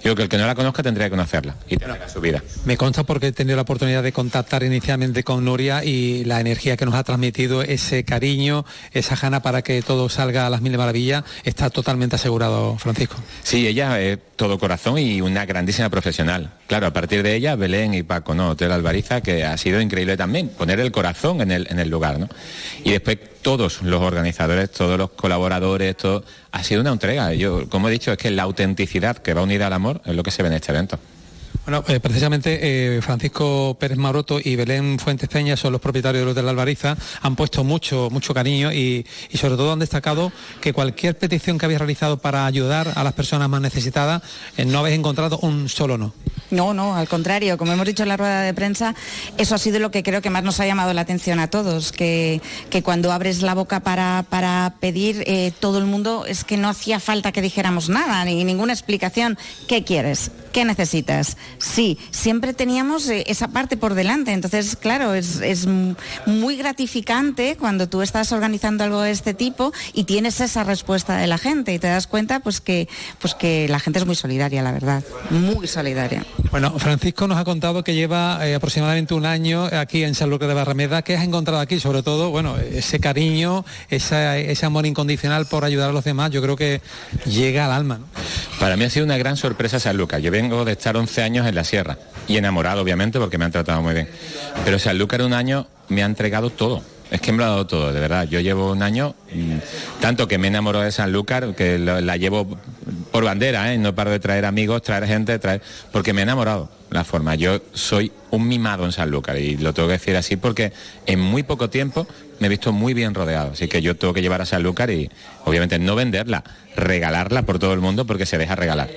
Yo creo que el que no la conozca tendría que conocerla y tener su vida. Me consta porque he tenido la oportunidad de contactar inicialmente con Nuria y la energía que nos ha transmitido, ese cariño, esa gana para que todo salga a las mil maravillas, está totalmente asegurado, Francisco. Sí, ella es todo corazón y una grandísima profesional. Claro, a partir de ella, Belén y Paco, ¿no? Hotel Alvariza, que ha sido increíble también, poner el corazón en el, en el lugar, ¿no? Y después todos los organizadores, todos los colaboradores, todo, ha sido una entrega. Yo, como he dicho, es que la autenticidad que va unida al amor es lo que se ve en este evento. Bueno, eh, precisamente eh, Francisco Pérez Maroto y Belén Fuentes Peña son los propietarios de los de la Albariza, han puesto mucho, mucho cariño y, y, sobre todo han destacado que cualquier petición que habéis realizado para ayudar a las personas más necesitadas, eh, no habéis encontrado un solo no. No, no, al contrario, como hemos dicho en la rueda de prensa, eso ha sido lo que creo que más nos ha llamado la atención a todos, que, que cuando abres la boca para, para pedir, todo el mundo es que no hacía falta que dijéramos nada, ni ninguna explicación. ¿Qué quieres? ¿Qué necesitas? Sí, siempre teníamos eh, esa parte por delante, entonces, claro, es, es muy gratificante cuando tú estás organizando algo de este tipo y tienes esa respuesta de la gente y te das cuenta pues que, pues que la gente es muy solidaria, la verdad, muy solidaria. Bueno, Francisco nos ha contado que lleva eh, aproximadamente un año aquí en San Lucas de Barrameda. ¿Qué has encontrado aquí? Sobre todo, bueno, ese cariño, esa, ese amor incondicional por ayudar a los demás, yo creo que llega al alma. ¿no? Para mí ha sido una gran sorpresa San Lucas. Yo vengo de estar 11 años en la sierra y enamorado, obviamente, porque me han tratado muy bien. Pero San Lucas en un año me ha entregado todo. Es que me lo ha dado todo, de verdad. Yo llevo un año, tanto que me enamoro de Sanlúcar, que la llevo por bandera, ¿eh? no paro de traer amigos, traer gente, traer, porque me he enamorado la forma. Yo soy un mimado en Sanlúcar y lo tengo que decir así porque en muy poco tiempo me he visto muy bien rodeado. Así que yo tengo que llevar a Sanlúcar y obviamente no venderla, regalarla por todo el mundo porque se deja regalar.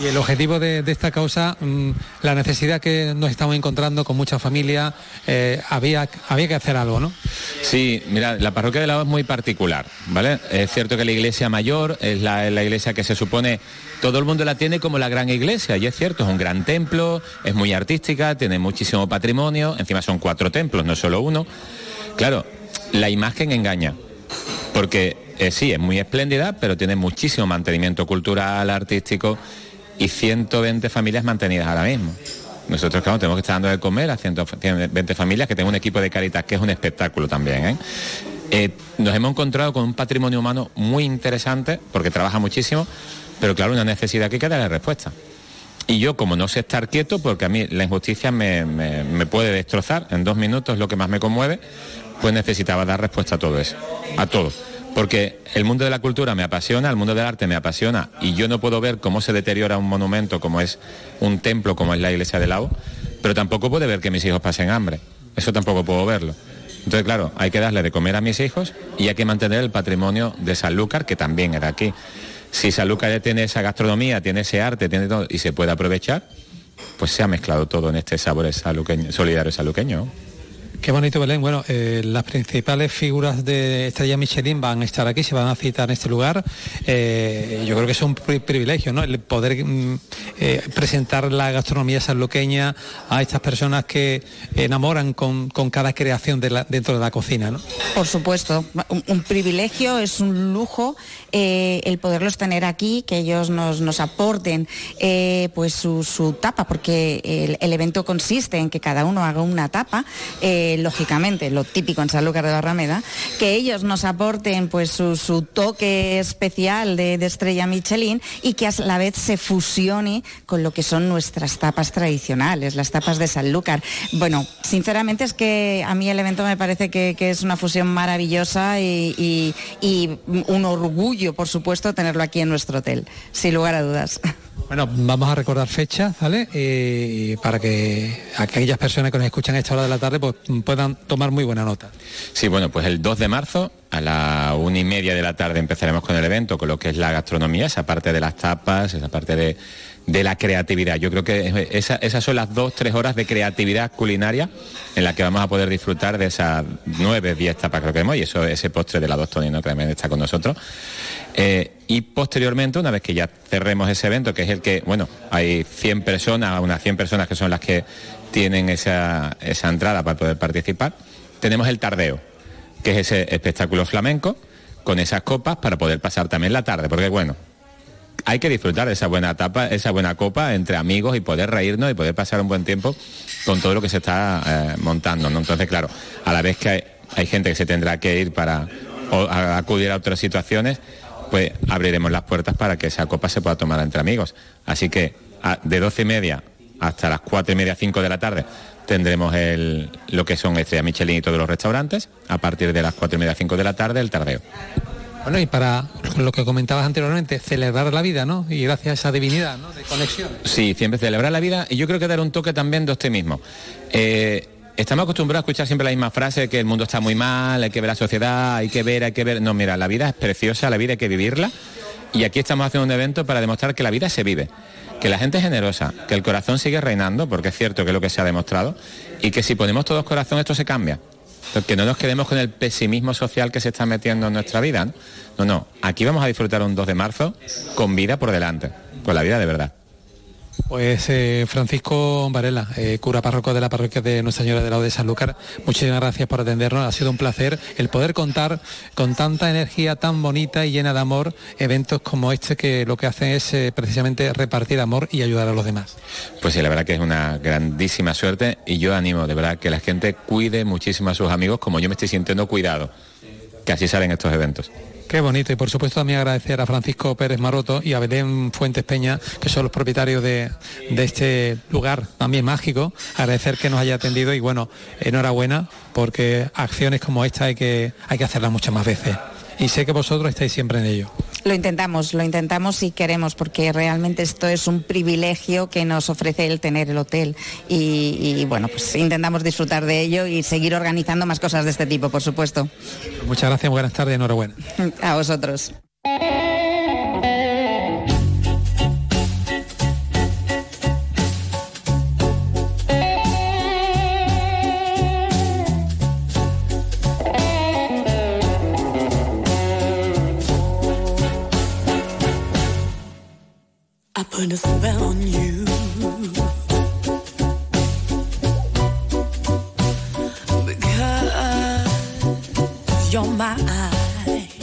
Y el objetivo de, esta causa, mmm, la necesidad que nos estamos encontrando con muchas familias, eh, había, había que hacer algo, ¿no? Sí, mira, la parroquia de la O es muy particular, ¿vale? Es cierto que la iglesia mayor es la, la iglesia que se supone todo el mundo la tiene como la gran iglesia, y es cierto, es un gran templo, es muy artística, tiene muchísimo patrimonio, encima son cuatro templos, no solo uno. Claro, la imagen engaña, porque eh, sí, es muy espléndida, pero tiene muchísimo mantenimiento cultural, artístico y 120 familias mantenidas ahora mismo. Nosotros, claro, tenemos que estar dando de comer a 120 familias, que tengo un equipo de Caritas que es un espectáculo también. ¿eh? Eh, nos hemos encontrado con un patrimonio humano muy interesante, porque trabaja muchísimo, pero claro, una necesidad que hay que darle respuesta. Y yo, como no sé estar quieto, porque a mí la injusticia me, me puede destrozar, en dos minutos lo que más me conmueve, pues necesitaba dar respuesta a todo eso, a todo porque el mundo de la cultura me apasiona, el mundo del arte me apasiona y yo no puedo ver cómo se deteriora un monumento como es un templo como es la iglesia de Lao, pero tampoco puedo ver que mis hijos pasen hambre. Eso tampoco puedo verlo. Entonces, claro, hay que darle de comer a mis hijos y hay que mantener el patrimonio de Sanlúcar, que también era aquí. Si Sanlúcar ya tiene esa gastronomía, tiene ese arte, tiene todo, y se puede aprovechar, pues se ha mezclado todo en este sabor solidario saluqueño. Qué bonito, Belén. Bueno, eh, las principales figuras de Estrella Michelin van a estar aquí, se van a citar en este lugar. Eh, yo creo que es un privilegio, ¿no? El poder mm, eh, presentar la gastronomía sanluqueña a estas personas que enamoran con, cada creación dentro de la cocina, ¿no? Por supuesto, un, privilegio, es un lujo el poderlos tener aquí, que ellos nos, aporten pues su, tapa, porque el, el, evento consiste en que cada uno haga una tapa lógicamente, lo típico en Sanlúcar de Barrameda, que ellos nos aporten pues su, toque especial de, estrella Michelin y que a la vez se fusione con lo que son nuestras tapas tradicionales, las tapas de Sanlúcar. Bueno, sinceramente es que a mí el evento me parece que, es una fusión maravillosa y, y un orgullo, por supuesto, tenerlo aquí en nuestro hotel, sin lugar a dudas. Bueno, vamos a recordar fechas, ¿vale? Eh, para que aquellas personas que nos escuchan a esta hora de la tarde pues, puedan tomar muy buena nota. Sí, bueno, pues el 2 de marzo a la una y media de la tarde empezaremos con el evento, con lo que es la gastronomía, esa parte de las tapas, esa parte de, la creatividad. Yo creo que esas son las dos, tres horas de creatividad culinaria en la que vamos a poder disfrutar de esas nueve, diez tapas que tenemos y eso, ese postre de la dos Tonino que también está con nosotros. Eh, y posteriormente, una vez que ya cerremos ese evento, que es el que, bueno, hay 100 personas, unas 100 personas que son las que tienen esa, entrada para poder participar, tenemos el tardeo, que es ese espectáculo flamenco con esas copas para poder pasar también la tarde, porque bueno, hay que disfrutar de esa buena etapa, esa buena copa entre amigos y poder reírnos y poder pasar un buen tiempo con todo lo que se está eh, montando. Entonces, claro, a la vez que hay, gente que se tendrá que ir para acudir a otras situaciones, pues abriremos las puertas para que esa copa se pueda tomar entre amigos. Así que de doce y media hasta las cuatro y media, cinco de la tarde tendremos lo que son Estrella Michelin y todos los restaurantes. A partir de las cuatro y media, cinco de la tarde, el tardeo. Bueno, y para lo que comentabas anteriormente, celebrar la vida, ¿no? Y gracias a esa divinidad, ¿no? De conexión. Sí, siempre celebrar la vida y yo creo que dar un toque también de usted mismo. Eh, estamos acostumbrados a escuchar siempre la misma frase, que el mundo está muy mal, hay que ver la sociedad, hay que ver, hay que ver. No, mira, la vida es preciosa, la vida hay que vivirla. Y aquí estamos haciendo un evento para demostrar que la vida se vive, que la gente es generosa, que el corazón sigue reinando, porque es cierto que es lo que se ha demostrado, y que si ponemos todos corazón esto se cambia. Que no nos quedemos con el pesimismo social que se está metiendo en nuestra vida. No, no, no. aquí vamos a disfrutar un 2 de marzo con vida por delante, con la vida de verdad. Pues eh, Francisco Varela, eh, cura párroco de la parroquia de Nuestra Señora de la de Sanlúcar, muchísimas gracias por atendernos. Ha sido un placer el poder contar con tanta energía tan bonita y llena de amor eventos como este que lo que hacen es eh, precisamente repartir amor y ayudar a los demás. Pues sí, la verdad que es una grandísima suerte y yo animo de verdad que la gente cuide muchísimo a sus amigos como yo me estoy sintiendo cuidado, que así salen estos eventos. Qué bonito y por supuesto también agradecer a Francisco Pérez Maroto y a Belén Fuentes Peña, que son los propietarios de, este lugar también mágico, agradecer que nos haya atendido y bueno, enhorabuena porque acciones como esta hay que, hay que hacerlas muchas más veces. Y sé que vosotros estáis siempre en ello. Lo intentamos, lo intentamos y queremos, porque realmente esto es un privilegio que nos ofrece el tener el hotel. Y, bueno, pues intentamos disfrutar de ello y seguir organizando más cosas de este tipo, por supuesto. Muchas gracias, buenas tardes, enhorabuena. A vosotros.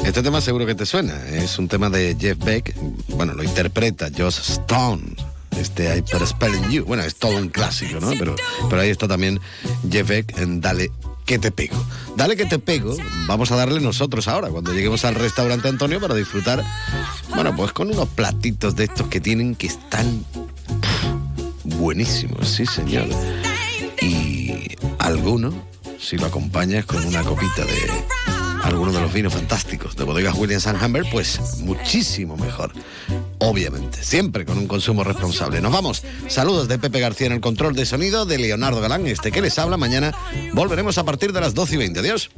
Este tema seguro que te suena. Es un tema de Jeff Beck. Bueno, lo interpreta Joss Stone. este Hyper Spelling You. Bueno, es todo un clásico, ¿no? Pero, pero ahí está también Jeff Beck en Dale que te pego. Dale que te pego, vamos a darle nosotros ahora, cuando lleguemos al restaurante Antonio para disfrutar, bueno, pues con unos platitos de estos que tienen que están buenísimos, sí señor. Y alguno, si lo acompañas con una copita de alguno de los vinos fantásticos de bodegas Williams Humber, pues muchísimo mejor. Obviamente, siempre con un consumo responsable. Nos vamos. Saludos de Pepe García en el control de sonido, de Leonardo Galán, este que les habla. Mañana volveremos a partir de las 12 y 20. Adiós.